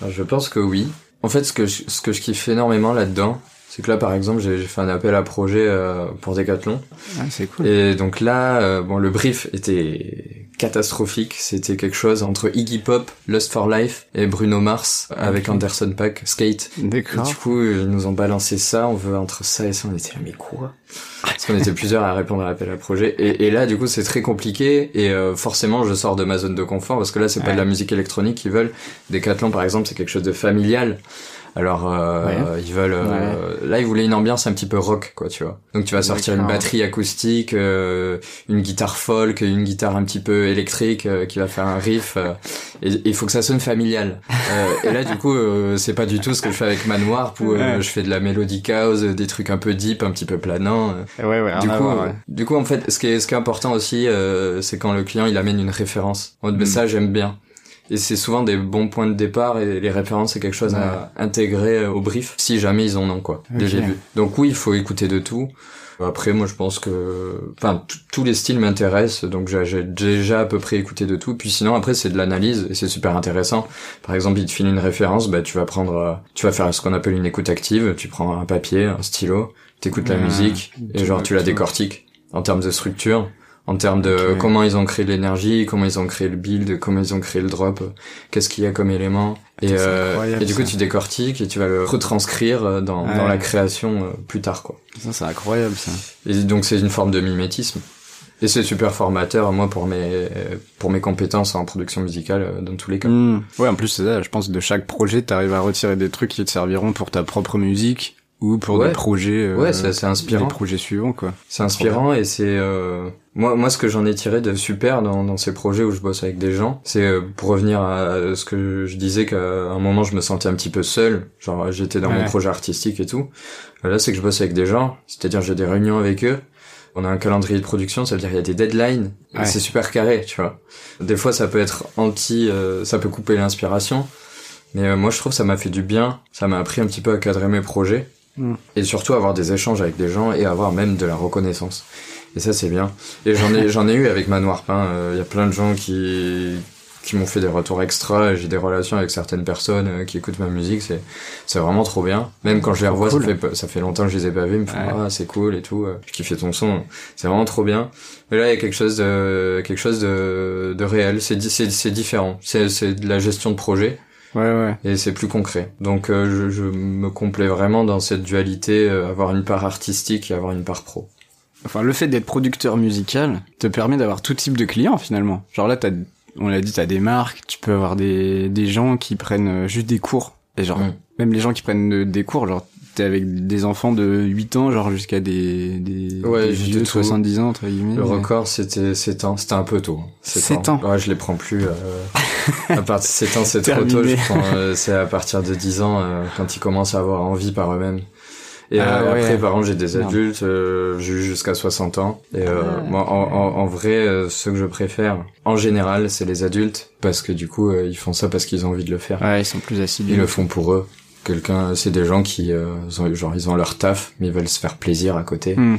Alors, je pense que oui. En fait, ce que je, ce que je kiffe énormément là-dedans, c'est que là, par exemple, j'ai j'ai fait un appel à projet euh, pour Decathlon. Ah, c'est cool. Et donc là, euh, bon, le brief était catastrophique. C'était quelque chose entre Iggy Pop, Lust for Life et Bruno Mars avec. Anderson Paak, Skate. Et D'accord. du coup, ils nous ont balancé ça. On veut entre ça et ça. On était là, mais quoi? Parce qu'on était plusieurs à répondre à l'appel à projet. Et, et là, du coup, c'est très compliqué. Et euh, forcément, je sors de ma zone de confort parce que là, c'est pas de la musique électronique qu'ils veulent. Decathlon, par exemple, c'est quelque chose de familial. Alors, euh, Ouais. ils veulent. euh, Là, ils voulaient une ambiance un petit peu rock, quoi, tu vois. Donc, tu vas sortir une batterie acoustique, euh, une guitare folk, une guitare un petit peu électrique euh, qui va faire un riff. euh, et il faut que ça sonne familial. Euh, et là, du coup, euh, c'est pas du tout ce que je fais avec Manoir. Où, je fais de la mélodie house, des trucs un peu deep, un petit peu planants. euh. Ouais, ouais, Du coup, ouais. du coup, en fait, ce qui est, ce qui est important aussi, euh, c'est quand le client il amène une référence. En mode, Mm. ça, j'aime bien. Et c'est souvent des bons points de départ et les références, c'est quelque chose à intégrer euh, au brief, si jamais ils en ont, quoi, dès Ok. le début. Donc oui, il faut écouter de tout. Après, moi, je pense que, enfin, tous les styles m'intéressent, donc j'ai déjà à peu près écouté de tout. Puis sinon, après, c'est de l'analyse et c'est super intéressant. Par exemple, il te file une référence, bah, tu vas prendre, euh, tu vas faire ce qu'on appelle une écoute active. Tu prends un papier, un stylo, t'écoutes la musique et tu genre tu la décortiques en termes de structure, en termes de comment ils ont créé l'énergie, comment ils ont créé le build, comment ils ont créé le drop, qu'est-ce qu'il y a comme élément. Et, Putain, c'est euh, et du coup, ça. tu décortiques et tu vas le retranscrire euh, dans, Ouais. dans la création euh, plus tard, quoi. Ça, c'est incroyable, ça. Et donc c'est une forme de mimétisme. Et c'est super formateur, moi, pour mes pour mes compétences en production musicale euh, dans tous les cas. Hmm. Ouais, en plus, c'est ça, je pense que de chaque projet, t'arrives à retirer des trucs qui te serviront pour ta propre musique ou pour Ouais. des projets, euh, Ouais, c'est c'est des inspirant. projets suivants, quoi. C'est inspirant et c'est euh, moi moi ce que j'en ai tiré de super dans dans ces projets où je bosse avec des gens, c'est euh, pour revenir à ce que je disais qu'à un moment je me sentais un petit peu seul, genre j'étais dans mon projet artistique et tout. Là c'est que je bosse avec des gens, c'est-à-dire j'ai des réunions avec eux. On a un calendrier de production, ça veut dire il y a des deadlines, et Ouais. c'est super carré, tu vois. Des fois ça peut être anti euh, ça peut couper l'inspiration. Mais euh, moi je trouve que ça m'a fait du bien, ça m'a appris un petit peu à cadrer mes projets Mm. et surtout avoir des échanges avec des gens et avoir même de la reconnaissance. Et ça c'est bien. Et j'en ai j'en ai eu avec Manoir Pain. Il y a plein de gens qui qui m'ont fait des retours extra. J'ai des relations avec certaines personnes euh, qui écoutent ma musique. C'est c'est vraiment trop bien. Même quand je les revois, Cool. ça fait ça fait longtemps que je les ai pas vus. Ils me font Ouais. ah c'est cool et tout. euh, Je kiffais ton son. C'est vraiment trop bien. Mais là il y a quelque chose de quelque chose de de réel. C'est c'est c'est différent. C'est c'est de la gestion de projet Ouais, ouais. et c'est plus concret. Donc euh, je, je me complais vraiment dans cette dualité, euh, avoir une part artistique et avoir une part pro. Enfin, le fait d'être producteur musical te permet d'avoir tout type de clients, finalement. Genre là, t'as on l'a dit, t'as des marques, tu peux avoir des, des gens qui prennent euh, juste des cours. Et genre, même les gens qui prennent euh, des cours, genre, t'es avec des enfants de 8 ans, genre jusqu'à des, des, Ouais, des vieux de tout- 70 ans, entre guillemets. Le record, c'était 7 ans. C'était un peu tôt. 7 Sept ans. Ouais, je les prends plus. Euh... à partir de 7 ans, c'est trop tôt. Euh, c'est à partir de 10 ans, euh, quand ils commencent à avoir envie par eux-mêmes. Et Ah euh, ouais. après, par contre, j'ai des adultes, euh, j'ai eu jusqu'à 60 ans. Et euh, Ah. moi, en, en, en vrai, euh, ceux que je préfère, en général, c'est les adultes, parce que du coup, euh, ils font ça parce qu'ils ont envie de le faire. Ouais, ils sont plus assidus. Ils le font pour eux. Quelqu'un, c'est des gens qui, euh, ont, genre, ils ont leur taf, mais ils veulent se faire plaisir à côté. Hmm.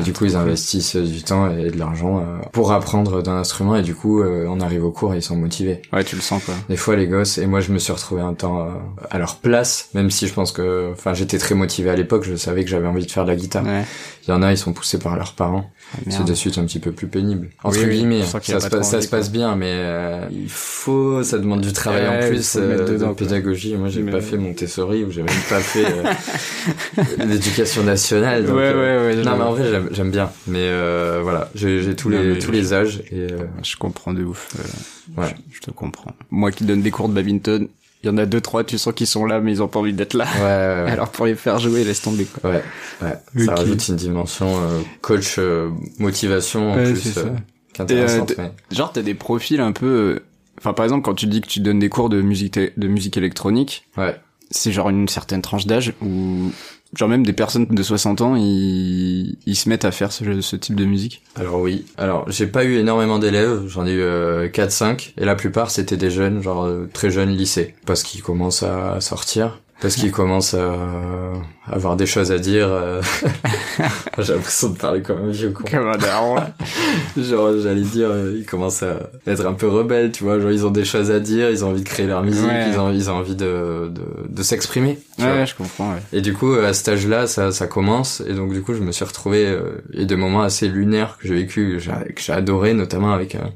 Du coup, ils investissent du temps et de l'argent euh, pour apprendre d'un instrument et du coup, euh, on arrive au cours et ils sont motivés. Ouais, tu le sens, quoi. Des fois, les gosses, et moi, je me suis retrouvé un temps euh, à leur place, même si je pense que, enfin, j'étais très motivé à l'époque, je savais que j'avais envie de faire de la guitare. Ouais. Il y en a, ils sont poussés par leurs parents. C'est de suite un petit peu plus pénible. Entre Oui, guillemets, ça, se, pas passe- trop ça se envie, passe bien, mais euh, il faut, ça demande du travail Ouais, en plus euh, dedans, de quoi. pédagogie. Moi, j'ai Mais- pas fait Montessori ou j'ai même pas fait euh, l'éducation nationale. donc, Ouais, euh, ouais, ouais. non, mais en vrai, j'aime, j'aime bien. Mais euh, voilà, j'ai, j'ai tous les tous je- les âges et euh, Je comprends de ouf. euh, Ouais. Je, je te comprends. Moi qui donne des cours de badminton, il y en a deux, trois, tu sens qu'ils sont là, mais ils ont pas envie d'être là. ouais, ouais, ouais. Alors pour les faire jouer, laisse tomber, quoi. Ouais, ouais. Ça Ok. rajoute une dimension euh, coach euh, motivation en Ouais, plus ça. euh. Et, euh, mais... Genre, t'as des profils un peu... euh, Enfin, par exemple, quand tu dis que tu donnes des cours de musique, de musique électronique, Ouais. c'est genre une certaine tranche d'âge où... Genre même des personnes de 60 ans, ils, ils se mettent à faire ce, ce type de musique. Alors oui. Alors j'ai pas eu énormément d'élèves, j'en ai eu euh, 4-5 et la plupart c'était des jeunes, genre euh, très jeunes lycée, parce qu'ils commencent à sortir, parce qu'ils commencent à avoir des choses à dire. euh. J'ai l'impression de parler comme un vieux con. Comme un daron. Genre j'allais dire, euh, ils commencent à être un peu rebelles, tu vois, genre ils ont des choses à dire, ils ont envie de créer leur musique, Ouais. ils ont ils ont envie de de, de s'exprimer. Ouais, ouais, je comprends, ouais. Et du coup, à cet âge-là, ça, ça commence. Et donc, du coup, je me suis retrouvé... Euh, et des moments assez lunaires que j'ai vécu, que j'ai adoré, notamment avec un,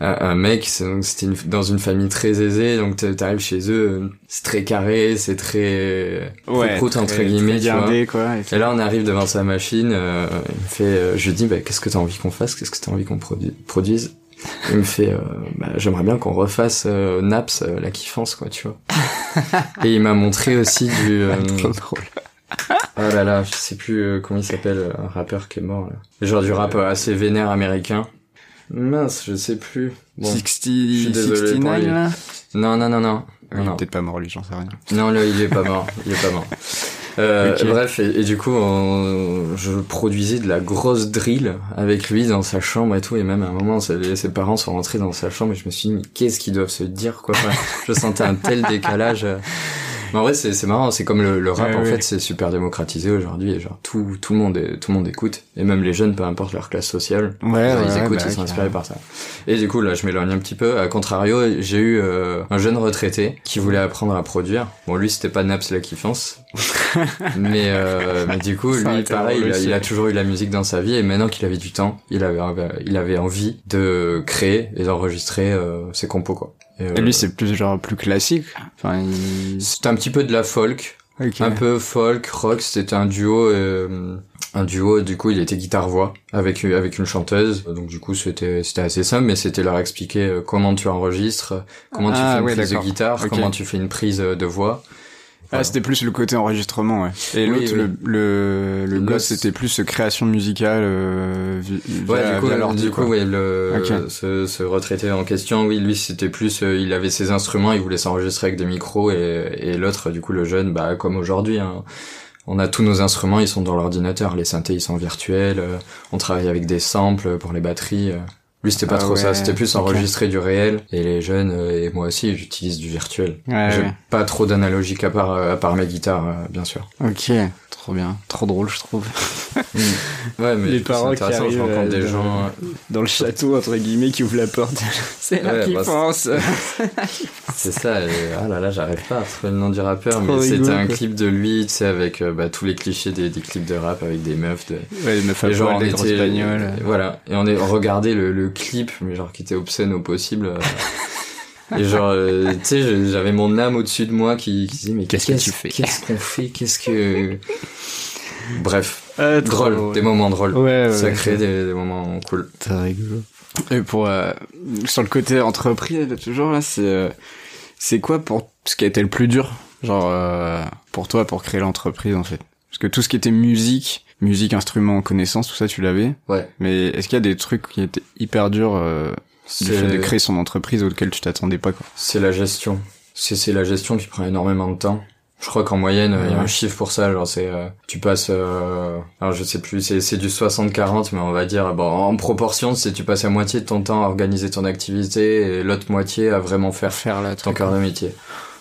un, un mec. c'est- donc, C'était une- dans une famille très aisée. Donc, t'a- t'arrives chez eux, euh, c'est très carré, c'est très... prout-prout, entre très- guillemets, très tu vois. gardé, quoi. et- Et là, on arrive devant sa machine. euh, il me fait... euh, je lui dis, bah, qu'est-ce que t'as envie qu'on fasse? Qu'est-ce que t'as envie qu'on produ- produise? Il me fait, euh, bah, j'aimerais bien qu'on refasse Naps, la kiffance, quoi, tu vois. Et il m'a montré aussi du... euh, Trop drôle. Oh là là, je sais plus comment il s'appelle, un rappeur qui est mort là. Genre du rap assez vénère américain. Mince, je sais plus. Bon. 60, je suis désolé pour 69, lui. là? Non, non, non, non. Il est peut-être pas mort, lui, j'en sais rien. Non, là, il est pas mort. Il est pas mort. Euh. Bref, et, et du coup, on- je produisais de la grosse drill avec lui dans sa chambre et tout. Et même à un moment, ses, ses parents sont rentrés dans sa chambre et je me suis dit, mais qu'est-ce qu'ils doivent se dire, quoi. Je sentais un tel décalage. Mais en vrai, c'est c'est marrant. C'est comme le, le rap, en fait, c'est super démocratisé aujourd'hui. Genre, tout, tout le monde est, tout le monde écoute. Et même les jeunes, peu importe leur classe sociale. Ouais, Genre, ouais, ils écoutent, bah, ils sont inspirés par ça. Et du coup, là, je m'éloigne un petit peu. À contrario, j'ai eu euh, un jeune retraité qui voulait apprendre à produire. Bon, lui, c'était pas Naps la kiffance. mais, euh, mais du coup, Ça lui, pareil, il a, il a toujours eu la musique dans sa vie. Et maintenant qu'il avait du temps, il avait, il avait envie de créer et d'enregistrer euh, ses compos, quoi. Et euh, lui, c'est plus genre plus classique. Enfin, il... c'est un petit peu de la folk, un peu folk, rock. C'était un duo, euh, un duo. Du coup, il était guitare-voix avec avec une chanteuse. Donc du coup, c'était c'était assez simple, mais c'était leur expliquer euh, comment tu enregistres, comment tu Ah, fais une ouais, prise de guitare, comment tu fais une prise euh, de voix. Ah, c'était plus le côté enregistrement, ouais. Et Oui, l'autre, oui. le, le, le gosse, c'était plus création musicale, euh, Ouais, du coup, via l'ordi, du coup, ouais, le, Ok. ce, ce retraité en question, oui, lui, c'était plus, euh, il avait ses instruments, il voulait s'enregistrer avec des micros, et, et l'autre, du coup, le jeune, bah, comme aujourd'hui, hein, on a tous nos instruments, ils sont dans l'ordinateur, les synthés, ils sont virtuels, euh, on travaille avec des samples pour les batteries. euh. Lui, c'était pas Ah trop ça, c'était plus ok. enregistrer du réel, et les jeunes, euh, et moi aussi, j'utilise du virtuel. Ouais, J'ai ouais. pas trop d'analogique à part, euh, à part mes guitares, euh, bien sûr. Ok, trop bien. Trop drôle, je trouve. Ouais, mais Les parents c'est qui intéressant, je arrivent, rencontre des dans- gens, Dans le château, entre guillemets, qui ouvre la porte. C'est là Ouais, qui bah, c'est- pense. C'est ça, et ah là là, j'arrive pas à trouver le nom du rappeur, Trop mais c'était un clip de lui, tu sais, avec euh, bah, tous les clichés des, des clips de rap avec des meufs, de... Ouais, les meufs à grosses était, bagnoles. voilà, et on, est, on regardait le, le clip, mais genre qui était obscène au possible. euh, et genre, euh, tu sais, j'avais mon âme au-dessus de moi qui, qui disait, mais Qu'est-ce que tu fais? Qu'est-ce qu'on fait? Qu'est-ce que... Bref, trop drôle, des moments drôles. Ouais, ouais. ça crée des, des moments cool. Très rigolo. Et pour euh, sur le côté entreprise de toujours là, c'est euh, c'est quoi pour ce qui a été le plus dur, genre euh, pour toi pour créer l'entreprise en fait? Parce que tout ce qui était musique, musique, instruments, connaissances, tout ça tu l'avais. Ouais. Mais est-ce qu'il y a des trucs qui étaient hyper durs euh, du fait de créer son entreprise auquel tu t'attendais pas quoi? C'est la gestion. C'est c'est la gestion qui prend énormément de temps. Je crois qu'en moyenne, il y a un chiffre pour ça, genre c'est euh, tu passes euh, alors je sais plus, c'est c'est du 60 40 mais on va dire bon en proportion, c'est tu passes la moitié de ton temps à organiser ton activité et l'autre moitié à vraiment faire Faire là ton cœur de métier.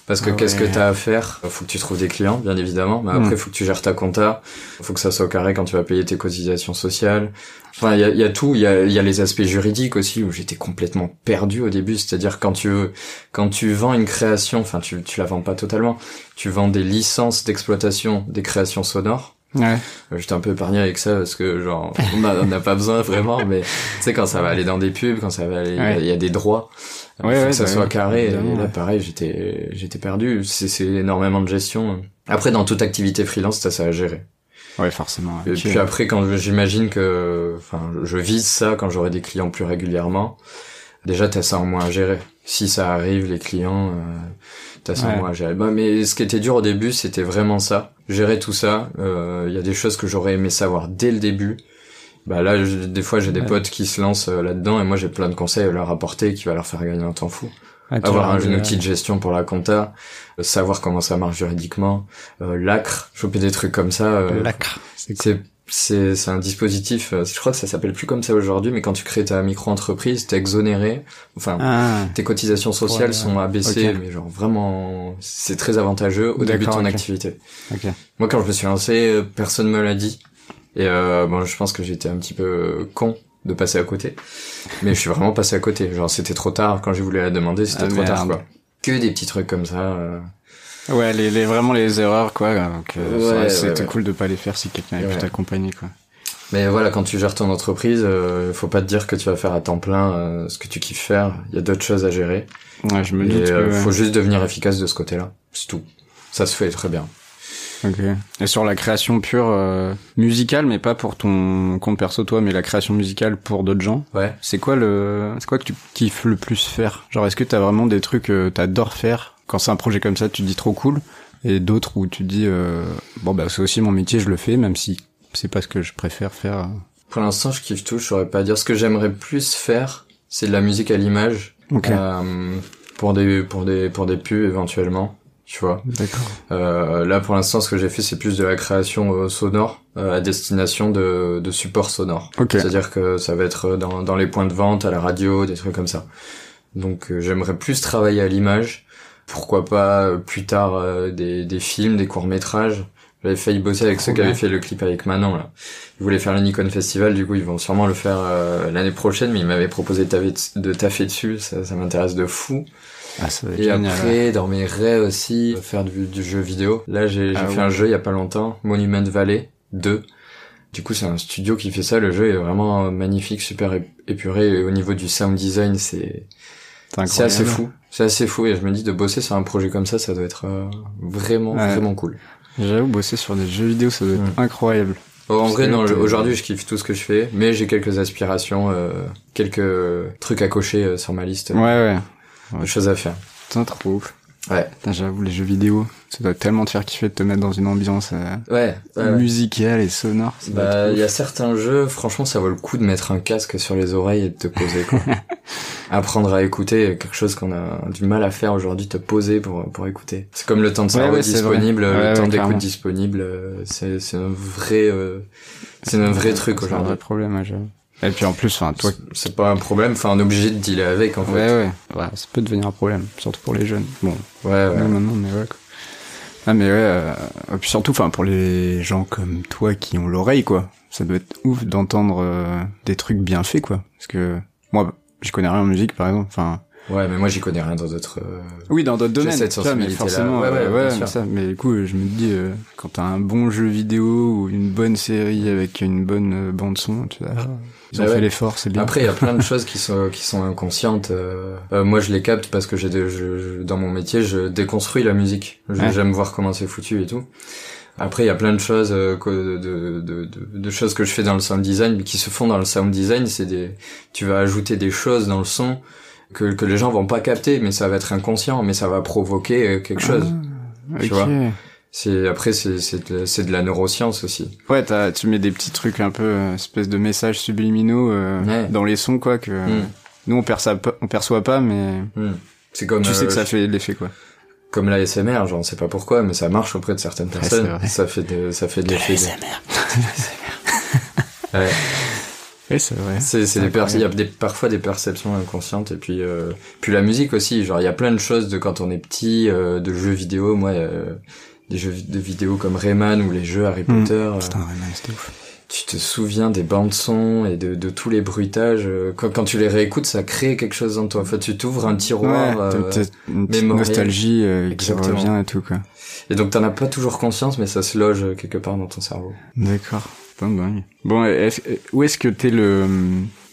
Parce que Ah qu'est-ce que ouais. t'as à faire? Faut que tu trouves des clients, bien évidemment. Mais après, Mm. faut que tu gères ta compta. Faut que ça soit au carré quand tu vas payer tes cotisations sociales. Enfin, il y a, il y a tout. Il y a, y a les aspects juridiques aussi où j'étais complètement perdu au début. C'est-à-dire quand tu quand tu vends une création, enfin, tu tu la vends pas totalement. Tu vends des licences d'exploitation des créations sonores. Ouais. Euh, J'étais un peu épargné avec ça parce que genre on n'a pas besoin vraiment, mais tu sais quand ça va aller dans des pubs, quand ça va aller, il y a- Ouais. il y a des droits. Ouais, faut ouais, que ça bah soit carré. Et là, pareil, j'étais, j'étais perdu. C'est, énormément de gestion. Après, dans toute activité freelance, t'as ça à gérer. Ouais, forcément. Et puis après, quand j'imagine que, enfin, je vise ça quand j'aurai des clients plus régulièrement. Déjà, t'as ça en moins à gérer. Si ça arrive, les clients, euh, t'as ça Ouais. en moins à gérer. Bah, mais ce qui était dur au début, c'était vraiment ça. Gérer tout ça. Euh, Il y a des choses que j'aurais aimé savoir dès le début. Bah là, je- des fois, j'ai des Ouais. potes qui se lancent euh, là-dedans et moi, j'ai plein de conseils à leur apporter qui va leur faire gagner un temps fou tu avoir vois, un euh, outil de gestion pour la compta, euh, savoir comment ça marche juridiquement, euh, l'acre, choper des trucs comme ça. euh, L'acre. C'est. C'est c'est un dispositif. euh, je crois que ça s'appelle plus comme ça aujourd'hui, mais quand tu crées ta micro-entreprise, t'es exonéré. Enfin, Ah. tes cotisations sociales Ouais, sont abaissées, mais genre vraiment, c'est très avantageux au début de ton activité. Moi, quand je me suis lancé, euh, personne me l'a dit. Et euh, bon, je pense que j'étais un petit peu euh, con de passer à côté. Mais je suis vraiment passé à côté. Genre, c'était trop tard. Quand j'ai voulu la demander, c'était Ah, trop tard, quoi. Que des petits trucs comme ça. Ouais, les, les vraiment les erreurs quoi. Euh, Ouais, c'était ouais. cool de pas les faire si quelqu'un avait pu t'accompagner quoi. Mais voilà, quand tu gères ton entreprise, euh, faut pas te dire que tu vas faire à temps plein euh, ce que tu kiffes faire. Il y a d'autres choses à gérer. Ouais, je me Et doute. euh, que, faut juste devenir efficace de ce côté-là. C'est tout. Ça se fait très bien. Ok. Et sur la création pure euh, musicale, mais pas pour ton compte perso toi, mais la création musicale pour d'autres gens. Ouais. C'est quoi le, c'est quoi que tu kiffes le plus faire? Genre, est-ce que t'as vraiment des trucs que t'adores faire? Quand c'est un projet comme ça, tu te dis trop cool, et d'autres où tu te dis euh, bon bah c'est aussi mon métier, je le fais, même si c'est pas ce que je préfère faire. Pour l'instant, je kiffe tout. Je saurais pas dire. Ce que j'aimerais plus faire, c'est de la musique à l'image. Ok. Euh, pour des pour des pour des pubs éventuellement. Tu vois. D'accord. Euh, là, pour l'instant, ce que j'ai fait, c'est plus de la création euh, sonore euh, à destination de, de supports sonores. Ok. C'est-à-dire que ça va être dans, dans les points de vente, à la radio, des trucs comme ça. Donc, j'aimerais plus travailler à l'image. Pourquoi pas euh, plus tard euh, des, des films, des courts métrages. J'avais failli bosser avec ceux qui avaient fait le clip avec Manon. Là. Ils voulaient faire le Nikon Festival, du coup ils vont sûrement le faire euh, l'année prochaine, mais ils m'avaient proposé de taffer, de taffer dessus, ça, ça m'intéresse de fou. Ah, ça va être Et génial. ouais. après, dans mes rêves aussi, faire du, du jeu vidéo. Là, j'ai Ah fait ouais. un jeu il y a pas longtemps, Monument Valley 2. Du coup, c'est un studio qui fait ça. Le jeu est vraiment magnifique, super ép- épuré. Et au niveau du sound design, c'est C'est assez fou. C'est assez fou. Et je me dis, de bosser sur un projet comme ça, ça doit être euh, vraiment, Ouais. vraiment cool. J'avoue, bosser sur des jeux vidéo, ça doit être Mm. incroyable. Oh, en vrai, non, aujourd'hui, je kiffe tout ce que je fais. Mais j'ai quelques aspirations, euh, quelques trucs à cocher euh, sur ma liste Ouais, ouais. de choses à faire. Putain, trop ouf. Ouais. J'avoue, les jeux vidéo, ça doit tellement te faire kiffer de te mettre dans une ambiance euh, Ouais. ouais, ouais. musicale et sonore. Bah, il y a certains jeux, franchement, ça vaut le coup de mettre un casque sur les oreilles et de te poser, quoi. Apprendre à écouter, quelque chose qu'on a du mal à faire aujourd'hui, te poser pour, pour écouter. C'est comme le temps de cerveau disponible, le temps d'écoute disponible, euh, c'est, c'est un vrai, euh, c'est un vrai truc C'est un aujourd'hui. vrai problème, j'avoue. Et puis en plus, enfin, toi, C'est- pas un problème, enfin, on est obligé de dealer avec, en fait. ouais, ouais, ouais, ça peut devenir un problème, surtout pour les jeunes. Bon, Ouais, ouais. maintenant, mais ouais. Quoi. Ah, mais ouais, euh, et puis surtout, enfin, pour les gens comme toi qui ont l'oreille, quoi, ça doit être ouf d'entendre euh, des trucs bien faits, quoi. Parce que moi, j'y connais rien en musique, par exemple. Enfin, Ouais, mais moi, j'y connais rien dans d'autres, euh, Oui, dans d'autres domaines. cette ça, mais forcément, Ouais, ouais, ouais, ouais, ça. Mais du coup, je me dis, euh, quand t'as un bon jeu vidéo ou une bonne série avec une bonne euh, bande son, tu vois, ils ont fait ouais. l'effort, c'est bien. Après, il y a plein de choses qui sont qui sont inconscientes. euh. Euh, moi, je les capte parce que j'ai des- je- je- dans mon métier, je déconstruis la musique. Ouais. J'aime voir comment c'est foutu et tout. Après, il y a plein de choses, euh, que- de, de, de, de choses que je fais dans le sound design, mais qui se font dans le sound design. C'est des, tu vas ajouter des choses dans le son que, que les gens vont pas capter, mais ça va être inconscient, mais ça va provoquer euh, quelque chose. Ah, tu ok. vois? C'est après, c'est c'est de, c'est de la neuroscience aussi. Ouais, t'as, tu mets des petits trucs un peu, euh, espèce de messages subliminaux euh, Ouais. dans les sons, quoi, que Mm. nous on perçoit pas, on perçoit pas, mais Hmm. C'est comme tu sais euh, que ça fait l'effet, quoi. comme la SMR, genre on sait pas pourquoi, mais ça marche auprès de certaines personnes. ça fait de, ça fait de l'effet. de- Ouais. Oui, c'est vrai. C'est, c'est des il y a des, parfois des perceptions inconscientes et puis euh, puis la musique aussi genre il y a plein de choses de quand on est petit euh, de jeux vidéo moi euh, des jeux de vidéo comme Rayman ou les jeux Harry Hmm. Potter euh, Putain, Rayman, c'était ouf. tu te souviens des bandes son et de, de tous les bruitages euh, quand, quand tu les réécoutes ça crée quelque chose en toi enfin tu t'ouvres un tiroir ouais, euh, t'as- t'as une petite nostalgie euh, qui revient et tout, quoi. et donc t'en as pas toujours conscience mais ça se loge quelque part dans ton cerveau D'accord. Pas dingue. Bon, est-ce- où est-ce que t'es le,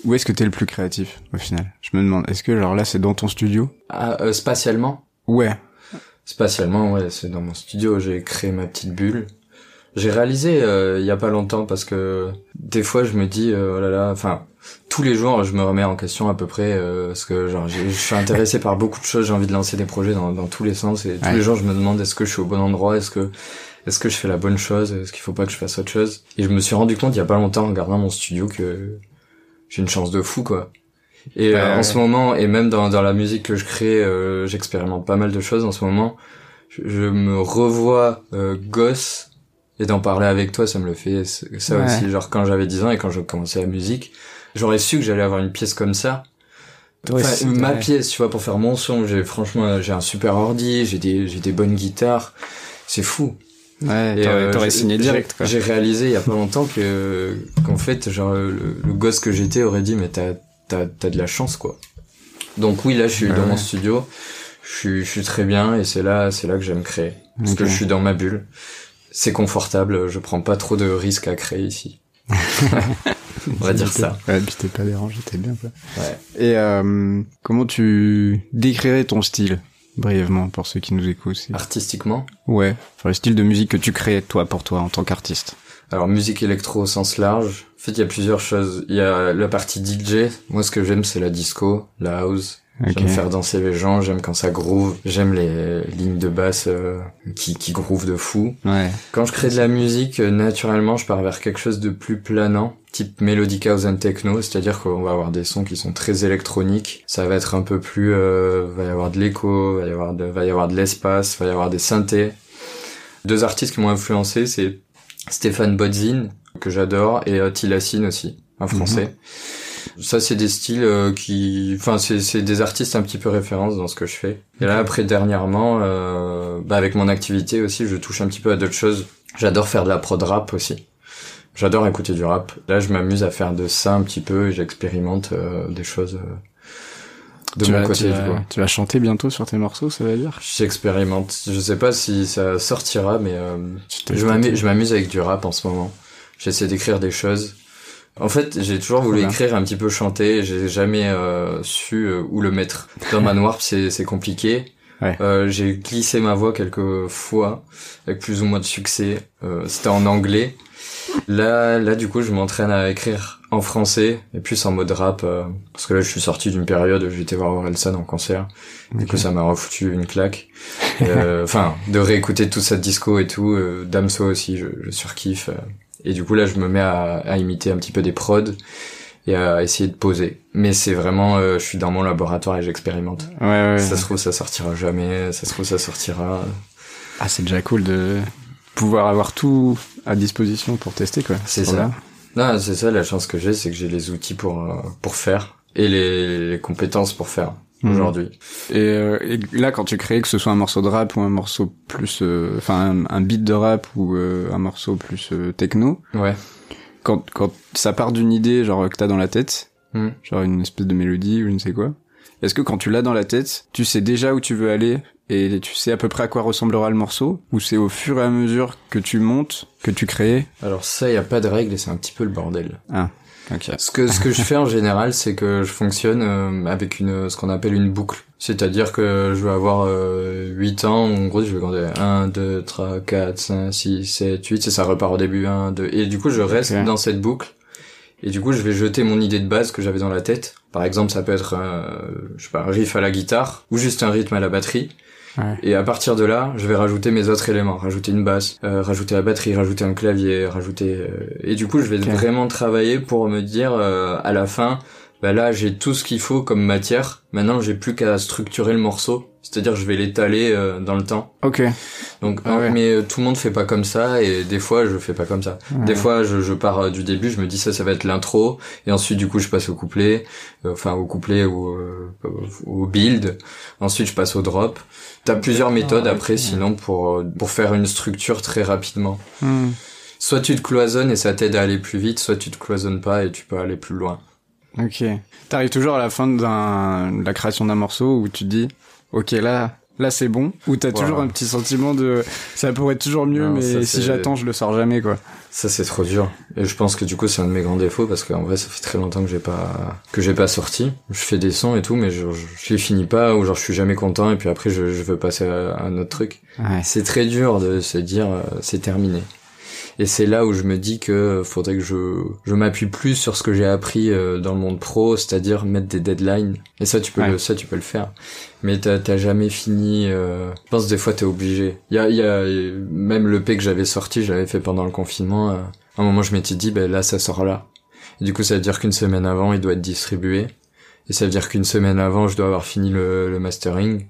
où est-ce que t'es le plus créatif, au final? Je me demande, est-ce que, genre, là, c'est dans ton studio? ah, euh, spatialement? Ouais. Spatialement, ouais, c'est dans mon studio, j'ai créé ma petite bulle. J'ai réalisé euh, il y a pas longtemps parce que des fois je me dis euh, oh là là, enfin tous les jours je me remets en question à peu près euh, parce que genre je suis intéressé par beaucoup de choses, j'ai envie de lancer des projets dans, dans tous les sens et tous les jours je me demande est-ce que je suis au bon endroit, est-ce que est-ce que je fais la bonne chose, est-ce qu'il faut pas que je fasse autre chose? Et je me suis rendu compte il y a pas longtemps en regardant mon studio que j'ai une chance de fou quoi. Et euh, en ce moment et même dans dans la musique que je crée, euh, j'expérimente pas mal de choses en ce moment. Je, je me revois euh, gosse et d'en parler avec toi ça me le fait ça Ouais. aussi genre quand j'avais 10 ans et quand je commençais la musique j'aurais su que j'allais avoir une pièce comme ça. Enfin, ma pièce tu vois pour faire mon son j'ai franchement j'ai un super ordi j'ai des j'ai des bonnes guitares c'est fou. Ouais, Et, t'aurais, euh, signé direct, j'ai réalisé il y a pas longtemps que qu'en fait genre le, le gosse que j'étais aurait dit mais t'as t'as t'as de la chance quoi donc oui là je suis Ouais, dans mon studio je suis je suis très bien et c'est là c'est là que j'aime créer parce que je suis dans ma bulle c'est confortable je prends pas trop de risques à créer ici on va dire ça Ouais, puis t'es pas dérangé, t'es bien, quoi. ouais Et, euh, comment tu décrirais ton style? Brièvement, pour ceux qui nous écoutent. artistiquement? Ouais. Enfin, le style de musique que tu crées, toi, pour toi, en tant qu'artiste. Alors musique électro au sens large. En fait, il y a plusieurs choses. Il y a la partie DJ. Moi, ce que j'aime, c'est la disco, la house. J'aime faire danser les gens. J'aime quand ça groove. J'aime les lignes de basse euh, qui qui groove de fou. Ouais. Quand je crée de la musique, euh, naturellement, je pars vers quelque chose de plus planant, type melodic house and techno, c'est-à-dire qu'on va avoir des sons qui sont très électroniques. Ça va être un peu plus, euh, va y avoir de l'écho, va y avoir de, va y avoir de l'espace, va y avoir des synthés. Deux artistes qui m'ont influencé, c'est Stéphane Bodzin, que j'adore, et euh, Tilassine aussi, un français. Ça, c'est des styles euh, qui, enfin, c'est c'est des artistes un petit peu références dans ce que je fais. Et là, après, dernièrement, euh, bah, avec mon activité aussi, je touche un petit peu à d'autres choses. J'adore faire de la prod rap aussi. J'adore écouter du rap. Là, je m'amuse à faire de ça un petit peu et j'expérimente euh, des choses euh, de tu mon vas, côté. tu, du vas, coup. tu vas chanter bientôt sur tes morceaux, ça veut dire? J'expérimente. Je sais pas si ça sortira, mais euh, je m'amuse, avec du rap en ce moment. J'essaie d'écrire des choses. En fait, j'ai toujours voulu écrire un petit peu chanter. J'ai jamais euh, su euh, où le mettre. Dans ma noire, c'est c'est compliqué. Ouais. Euh, j'ai glissé ma voix quelques fois avec plus ou moins de succès. Euh, C'était en anglais. Là, là, du coup, je m'entraîne à écrire en français et plus en mode rap euh, parce que là, je suis sorti d'une période où j'étais voir Orelsan en concert. Du coup, ça m'a refoutu une claque. Euh, Enfin, de réécouter toute cette disco et tout. Euh, Damso aussi, je, je surkiffe. euh. Et du coup, là, je me mets à, à imiter un petit peu des prods et à essayer de poser. Mais c'est vraiment, euh, je suis dans mon laboratoire et j'expérimente. Ouais, ouais. Ça se trouve, ça sortira jamais. Ça se trouve, ça sortira. Ah, c'est déjà cool de pouvoir avoir tout à disposition pour tester, quoi. C'est ça. Non, c'est ça, la chance que j'ai, c'est que j'ai les outils pour, euh, pour faire et les, les compétences pour faire Mhm. aujourd'hui. Et, euh, et là, quand tu crées, que ce soit un morceau de rap ou un morceau plus, euh, enfin, un, un beat de rap ou euh, un morceau plus euh, techno, Ouais. quand, quand ça part d'une idée, genre que t'as dans la tête, Mhm. genre une espèce de mélodie ou je ne sais quoi, est-ce que quand tu l'as dans la tête, tu sais déjà où tu veux aller et tu sais à peu près à quoi ressemblera le morceau, ou c'est au fur et à mesure que tu montes, que tu crées? Alors ça, y a pas de règle et c'est un petit peu le bordel. Ah. Ok. Ce que ce que je fais en général, c'est que je fonctionne euh, avec une ce qu'on appelle une boucle. C'est-à-dire que je vais avoir euh, 8 ans, en gros, je vais compter 1 2 3 4 5 6 7 8 et ça repart au début 1 2 et du coup, je reste dans cette boucle. Et du coup, je vais jeter mon idée de base que j'avais dans la tête. Par exemple, ça peut être un, je sais pas, un riff à la guitare ou juste un rythme à la batterie. Ouais. Et à partir de là, je vais rajouter mes autres éléments, rajouter une basse, euh, rajouter la batterie, rajouter un clavier, rajouter. euh, Et du coup, je vais vraiment travailler pour me dire euh, à la fin, bah là, j'ai tout ce qu'il faut comme matière. Maintenant, j'ai plus qu'à structurer le morceau, c'est-à-dire je vais l'étaler euh, dans le temps. Ok. Donc, Ah ouais. mais euh, tout le monde fait pas comme ça, et des fois, je fais pas comme ça. Des fois, je, je pars euh, du début, je me dis ça, ça va être l'intro, et ensuite, du coup, je passe au couplet, euh, enfin au couplet ou euh, au build. Ensuite, je passe au drop. T'as plusieurs méthodes Ah, après, sinon pour pour faire une structure très rapidement. Hmm. Soit tu te cloisonnes et ça t'aide à aller plus vite, soit tu te cloisonnes pas et tu peux aller plus loin. Ok. T'arrives toujours à la fin de la création d'un morceau où tu te dis, ok, là, là c'est bon. Ou t'as Voilà. toujours un petit sentiment de, ça pourrait être toujours mieux, Non, mais si j'attends, je le sors jamais, quoi. Ça c'est trop dur. Et je pense que du coup c'est un de mes grands défauts parce qu'en vrai ça fait très longtemps que j'ai pas que j'ai pas sorti. Je fais des sons et tout mais je, je, je les finis pas ou genre je suis jamais content et puis après je, je veux passer à, à un autre truc. Ouais. C'est très dur de se dire euh, c'est terminé. Et c'est là où je me dis que faudrait que je, je m'appuie plus sur ce que j'ai appris euh, dans le monde pro, c'est-à-dire mettre des deadlines. Et ça tu peux Ouais. le, ça tu peux le faire. Mais t'as, t'as jamais fini. euh, Je pense des fois t'es obligé. Il y a, il y a même le P que j'avais sorti, je l'avais fait pendant le confinement. euh, à un moment je m'étais dit ben là ça sort là. Et du coup ça veut dire qu'une semaine avant il doit être distribué. Et ça veut dire qu'une semaine avant je dois avoir fini le, le mastering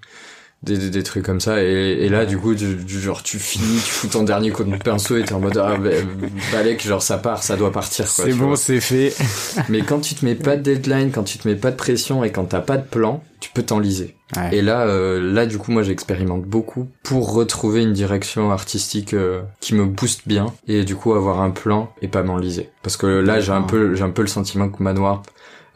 des, des, des trucs comme ça. Et, et là du coup du, du genre tu finis tu fous ton dernier coup de pinceau et t'es en mode ah ben, balèque genre ça part ça doit partir quoi C'est tu bon, c'est fait. mais quand tu te mets pas de deadline quand tu te mets pas de pression et quand t'as pas de plan tu peux t'enliser. Ouais. et là euh, là du coup moi j'expérimente beaucoup pour retrouver une direction artistique euh, qui me booste bien et du coup avoir un plan et pas m'enliser. Parce que là j'ai un peu j'ai un peu le sentiment que Manoir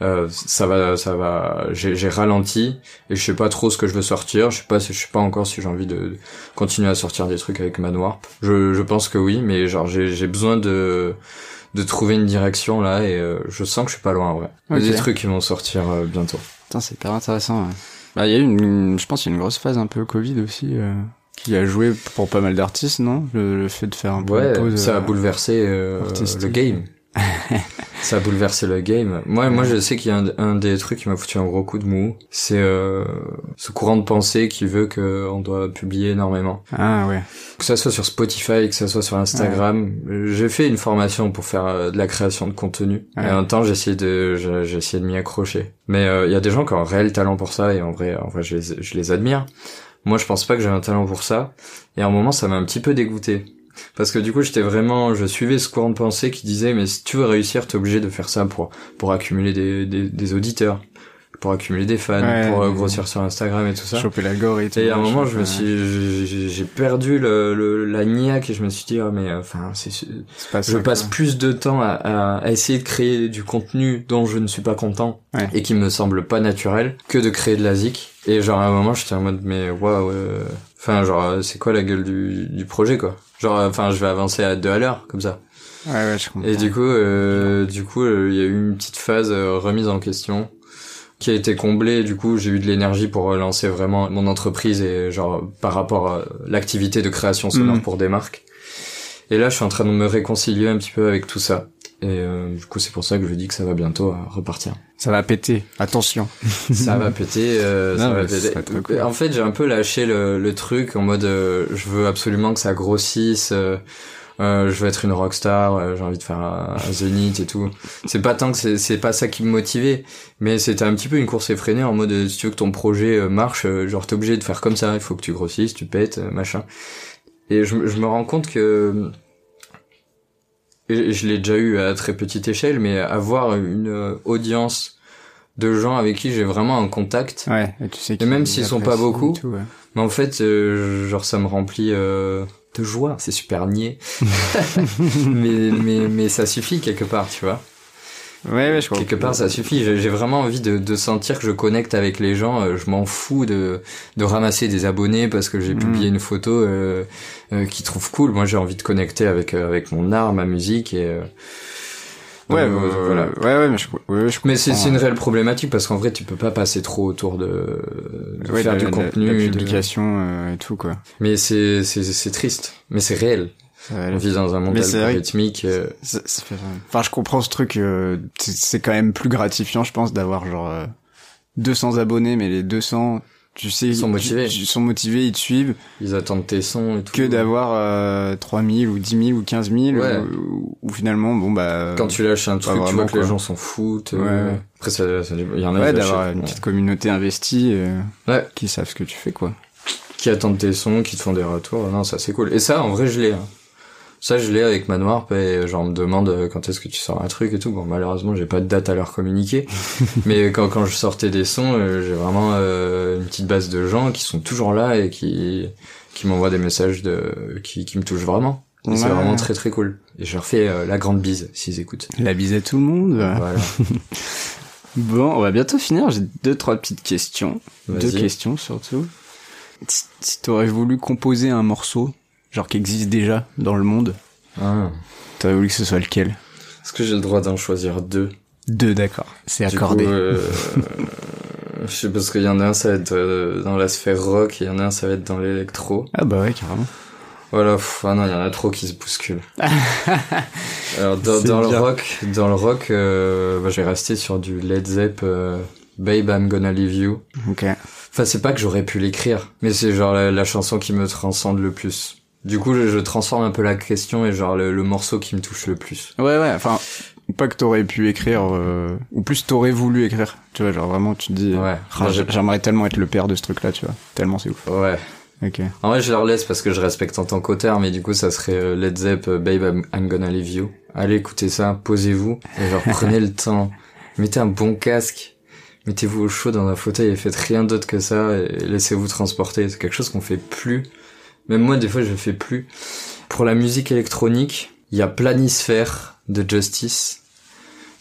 euh, ça va ça va j'ai ralenti et je sais pas trop ce que je veux sortir je sais pas je sais pas encore si j'ai envie de continuer à sortir des trucs avec Manwarp je je pense que oui mais genre j'ai besoin de de trouver une direction là et euh, je sens que je suis pas loin en vrai il y a Ok. des trucs qui vont sortir euh, bientôt Putain, c'est hyper intéressant. ouais. Bah, il y a eu une, je pense, qu'il y a une grosse phase un peu Covid aussi, euh, qui a joué pour pas mal d'artistes, non? Le, le fait de faire un peu ouais une pause. ça a euh, bouleversé euh, le game ça a bouleversé le game moi moi je sais qu'il y a un, un des trucs qui m'a foutu un gros coup de mou c'est euh, ce courant de pensée qui veut que on doit publier énormément Ah ouais. que ça soit sur Spotify, que ça soit sur Instagram. J'ai fait une formation pour faire euh, de la création de contenu. Ouais. Et en même temps, j'ai essayé de, essayé de m'y accrocher. Mais euh, il y a des gens qui ont un réel talent pour ça et en vrai, en vrai, je les, je les admire. Moi, je pense pas que j'ai un talent pour ça. Et à un moment, ça m'a un petit peu dégoûté. Parce que du coup, j'étais vraiment, je suivais ce courant de pensée qui disait, mais si tu veux réussir, t'es obligé de faire ça pour, pour accumuler des, des, des auditeurs, pour accumuler des fans, Ouais, pour euh, grossir sur Instagram et tout ça. Choper l'algorithme. Et à un moment, je me suis, j'ai- perdu le, le- la niaque et je me suis dit, ah mais euh, enfin, c'est, je passe quoi. plus de temps à, à, à essayer de créer du contenu dont je ne suis pas content Ouais. et qui me semble pas naturel que de créer de la zik. Et genre à un moment, j'étais en mode, mais waouh, euh, enfin genre, c'est quoi la gueule du, du projet quoi? Genre, euh, enfin, je vais avancer à deux à l'heure comme ça. Ouais, ouais, je comprends. Et du coup, euh, du coup, euh, il y a eu une petite phase euh, remise en question qui a été comblée. Du coup, j'ai eu de l'énergie pour relancer vraiment mon entreprise et genre par rapport à l'activité de création sonore Mhm. pour des marques. Et là, je suis en train de me réconcilier un petit peu avec tout ça. Et euh, du coup, c'est pour ça que je dis que ça va bientôt euh, repartir. Ça va péter. Attention. Ça va péter. euh, Non, ça va péter. cool. En fait, j'ai un peu lâché le, le truc en mode, euh, je veux absolument que ça grossisse. euh, euh, je veux être une rockstar. euh, j'ai envie de faire un, un zénith et tout. C'est pas tant que c'est, c'est pas ça qui me motivait, mais c'était un petit peu une course effrénée en mode, si tu veux que ton projet marche, genre t'es obligé de faire comme ça. Il faut que tu grossisses, tu pètes, machin. Et je, je me rends compte que je l'ai déjà eu à très petite échelle, mais avoir une euh, audience de gens avec qui j'ai vraiment un contact. Ouais, et tu sais Et même s'ils sont pas beaucoup, et tout, ouais. Mais en fait, euh, genre ça me remplit euh, de joie. C'est super niais, mais mais mais ça suffit quelque part, tu vois. Ouais, ouais, je comprends. Quelque part, ça suffit. J'ai vraiment envie de, de sentir que je connecte avec les gens. Euh, Je m'en fous de, de ramasser des abonnés parce que j'ai Mm. publié une photo euh, euh, qu'ils trouvent cool. Moi, j'ai envie de connecter avec euh, avec mon art, ma musique et euh, Ouais, Donc, euh, voilà. ouais, ouais, mais je, ouais, je Mais c'est une réelle problématique parce qu'en vrai tu peux pas passer trop autour de, de Ouais, faire de- du contenu. de la publication et tout quoi. Mais c'est c'est triste, mais c'est réel. On vit dans un monde Mais algorithmique. euh, ça- ça fait- Enfin, je comprends ce truc. euh, c'est- quand même plus gratifiant, je pense, d'avoir genre euh, 200 abonnés, mais les 200, tu sais, Ils sont motivés. Ils sont motivés, ils te suivent, Ils attendent tes sons et tout. que d'avoir euh, 3000 ou 10 000 ou 15 000, Ouais. ou, ou finalement, bon bah. Quand tu lâches un truc, tu vois que les gens s'en foutent. euh, Ouais. Après, ça, il y en a Ouais, d'avoir une petite communauté investie euh, Ouais. qui savent ce que tu fais, quoi. qui attendent tes sons, qui te font des retours. Non, ça c'est cool. Et ça, en vrai, je l'ai. hein. Ça, je l'ai avec Manoir. Et genre, on me demande euh, quand est-ce que tu sors un truc et tout. Bon, malheureusement, j'ai pas de date à leur communiquer. Mais quand, quand je sortais des sons, euh, j'ai vraiment euh, une petite base de gens qui sont toujours là et qui qui m'envoient des messages de qui, qui me touchent vraiment. C'est vraiment très très cool. Et je leur fais euh, la grande bise s'ils écoutent. La bise à tout le monde. Voilà. Bon, on va bientôt finir. J'ai deux, trois petites questions. Deux questions surtout. Si t'aurais voulu composer un morceau, genre qui existe déjà dans le monde, Ah. t'aurais voulu que ce soit lequel Est-ce que j'ai le droit d'en choisir deux Deux, d'accord. C'est accordé. coup, euh, je sais parce qu'il y en a un ça va être euh, dans la sphère rock et il y en a un ça va être dans l'électro. Ah bah ouais, carrément. Voilà, pff, ah non, il y en a trop qui se bousculent. Alors dans, le rock, dans le rock, euh, bah, je vais rester sur du Led Zepp, euh, Babe I'm Gonna Leave You. Ok. Enfin, c'est pas que j'aurais pu l'écrire, mais c'est genre la, la chanson qui me transcende le plus. Du coup, je, je transforme un peu la question et genre le, le morceau qui me touche le plus. Ouais, ouais, enfin, pas que t'aurais pu écrire, euh, ou plus t'aurais voulu écrire. Tu vois, genre vraiment, tu te dis, Ouais. Ah, j'aimerais tellement être le père de ce truc-là, tu vois. Tellement c'est ouf. Ouais. Ok. En vrai, je leur laisse parce que je respecte en tant qu'auteur, mais du coup, ça serait euh, Led Zepp, euh, Babe, I'm, I'm Gonna Leave You. Allez, écoutez ça, posez-vous, et genre, prenez le temps. Mettez un bon casque, mettez-vous au chaud dans un fauteuil et faites rien d'autre que ça, et laissez-vous transporter. C'est quelque chose qu'on fait plus. Même moi, des fois, je le fais plus. Pour la musique électronique, il y a Planisphère de Justice,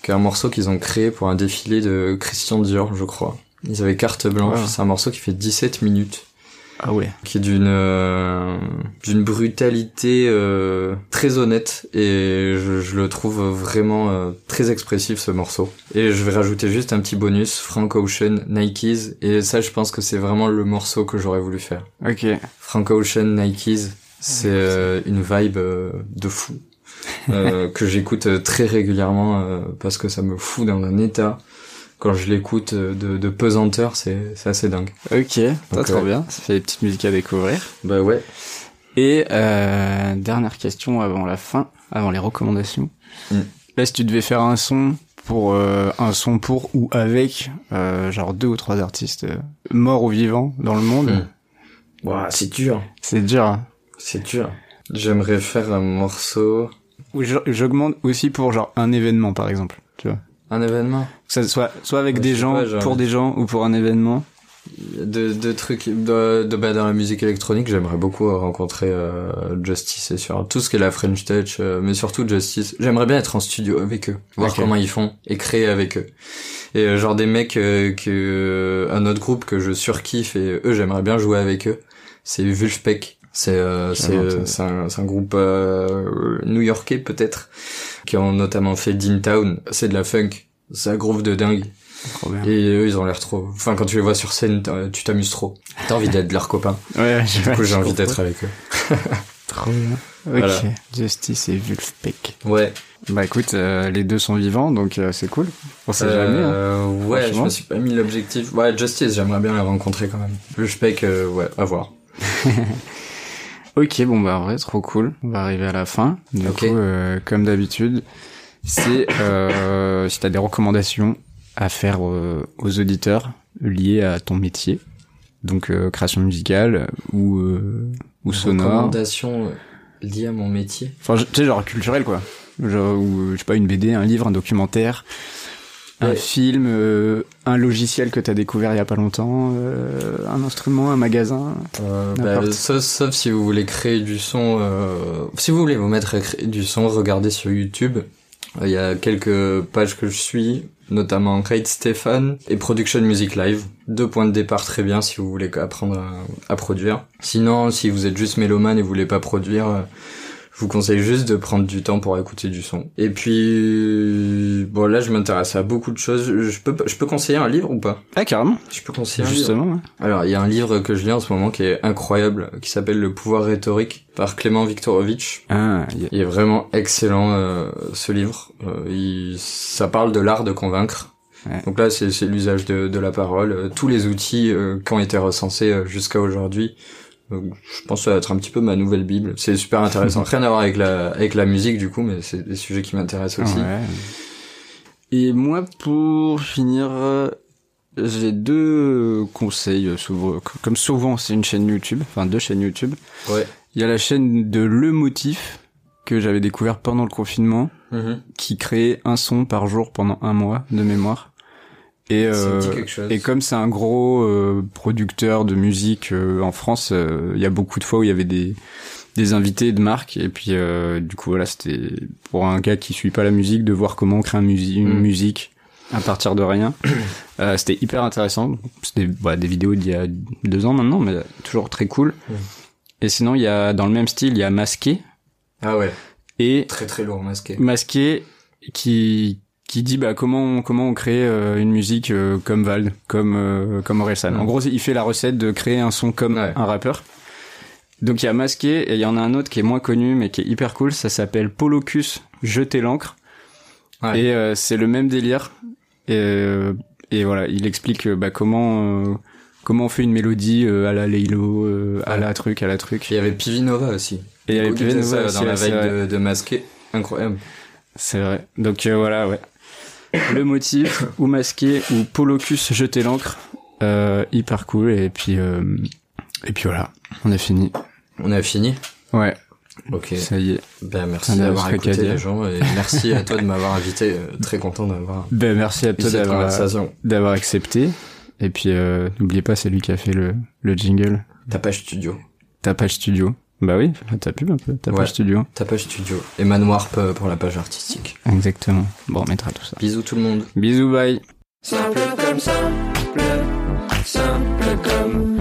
qui est un morceau qu'ils ont créé pour un défilé de Christian Dior, je crois. Ils avaient carte blanche, c'est un morceau qui fait 17 minutes Ah ouais. qui est d'une euh, d'une brutalité euh, très honnête. Et je, je le trouve vraiment euh, très expressif ce morceau. Et je vais rajouter juste un petit bonus. Frank Ocean Nikes. Et ça je pense que c'est vraiment le morceau que j'aurais voulu faire. Ok. Frank Ocean Nikes c'est euh, une vibe euh, de fou. Euh, que j'écoute très régulièrement euh, parce que ça me fout dans un état quand je l'écoute euh, de, de pesanteur c'est assez dingue Ok. Donc, trop ouais. bien. Ça fait des petites musiques à découvrir. bah ouais Et euh, dernière question avant la fin, avant les recommandations. Mm. Là, si tu devais faire un son pour euh, un son pour ou avec euh, genre deux ou trois artistes euh, morts ou vivants dans le monde, Mm. C'est dur c'est dur. hein. C'est dur. J'aimerais faire un morceau. Ou j'augmente aussi pour genre un événement par exemple, tu vois. Un événement? Ça soit soit avec Ouais, des gens, pas, pour des gens ou pour un événement. de, de trucs de, de bah, dans la musique électronique j'aimerais beaucoup rencontrer euh, Justice c'est sûr tout ce qui est la French Touch euh, mais surtout Justice. J'aimerais bien être en studio avec eux voir comment ils font et créer avec eux. Et euh, genre des mecs euh, que euh, un autre groupe que je surkiffe et eux j'aimerais bien jouer avec eux. C'est Vulfpeck c'est euh, c'est euh, un, un groupe euh, new-yorkais peut-être qui ont notamment fait Dean Town c'est de la funk un groupe de dingue Trop bien. et eux, ils ont l'air trop. Enfin, quand tu les vois sur scène, tu t'amuses trop. T'as envie d'être leur copain. Ouais, Du coup, j'ai envie d'être avec eux. Trop bien. Ok. Voilà. Justice et Vulfpeck. Ouais. Bah écoute, euh, les deux sont vivants, donc euh, c'est cool. On sait jamais. Hein. Euh, ouais, je me suis pas mis l'objectif. Ouais, Justice, j'aimerais bien la rencontrer quand même. Spec, euh, ouais, à voir. Ok, bon bah en vrai, trop cool. On va arriver à la fin. Du Ok. coup, euh, comme d'habitude, c'est euh, si t'as des recommandations à faire euh, aux auditeurs liées à ton métier, donc euh, création musicale ou euh, ou sonore. Recommandation euh, liée à mon métier. Enfin, tu sais, genre culturel quoi. Genre, ou je sais pas, une BD, un livre, un documentaire, un film, euh, un logiciel que t'as découvert il y a pas longtemps, euh, un instrument, un magasin. Euh, bah, sauf, sauf si vous voulez créer du son, euh, si vous voulez vous mettre à créer du son, regardez sur YouTube. Il y a quelques pages que je suis, notamment Kate Stefan et Production Music Live. Deux points de départ très bien si vous voulez apprendre à, à produire. Sinon, si vous êtes juste mélomane et vous voulez pas produire, euh, Je vous conseille juste de prendre du temps pour écouter du son. Et puis, bon là, je m'intéresse à beaucoup de choses. Je peux, je peux conseiller un livre ou pas? Ah, carrément. Je peux conseiller un Justement. livre. Alors, il y a un livre que je lis en ce moment qui est incroyable, qui s'appelle Le pouvoir rhétorique par Clément Viktorovitch. Ah, Il est vraiment excellent euh, ce livre. Euh, il, ça parle de l'art de convaincre. Ouais. Donc là, c'est l'usage de, de la parole, euh, tous les outils euh, qui ont été recensés jusqu'à aujourd'hui. Donc, je pense que ça va être un petit peu ma nouvelle bible. C'est super intéressant. Rien à voir avec la avec la musique du coup, mais c'est des sujets qui m'intéressent aussi. Ouais. Et moi, pour finir, euh, j'ai deux conseils. euh, souvent- Comme souvent, c'est une chaîne YouTube, enfin deux chaînes YouTube. Ouais. Il y a la chaîne de Le Motif que j'avais découvert pendant le confinement, Mhm. qui créait un son par jour pendant un mois de mémoire. Et, euh, et comme c'est un gros euh, producteur de musique euh, en France, euh, il y a beaucoup de fois où il y avait des des invités de marque et puis euh, du coup voilà c'était pour un gars qui suit pas la musique de voir comment on crée un musi- une Mm. musique à partir de rien. Euh, c'était hyper intéressant. C'était bah, des vidéos d'il y a deux ans maintenant, mais toujours très cool. Mm. Et sinon il y a dans le même style il y a Masqué Ah ouais. et Très très lourd masqué. Masqué qui qui dit bah comment on, comment on crée euh, une musique euh, comme Vald, comme euh, comme Orelsan. En gros, il fait la recette de créer un son comme Ouais. un rappeur. Donc il y a Masqué et il y en a un autre qui est moins connu mais qui est hyper cool, ça s'appelle Polocus jeter l'encre. Ouais. Et euh, c'est le même délire et euh, et voilà, il explique bah comment euh, comment on fait une mélodie euh, à la euh, à la truc, à la truc. Il y avait Pivinova aussi. Et il y avait aussi, dans la veille de, de masqué. Incroyable. C'est vrai. Donc euh, voilà, ouais. Le motif, ou masqué, ou Polocus jeter l'encre, euh, hyper cool. Et puis, euh, et puis voilà, on a fini. On a fini. Ouais, Ok. ça y est. Ben merci d'avoir écouté les gens et merci à toi de m'avoir invité. euh, Très content d'avoir Ben merci à toi d'avoir accepté. Et puis euh, n'oubliez pas, c'est lui qui a fait le le jingle. Ta page studio. Ta page studio. Bah oui, ta pub un peu, ta page studio. Ta page studio. Et Manoir pour la page artistique. Exactement. Bon, on mettra tout ça. Bisous tout le monde. Bisous, bye. Simple comme simple comme.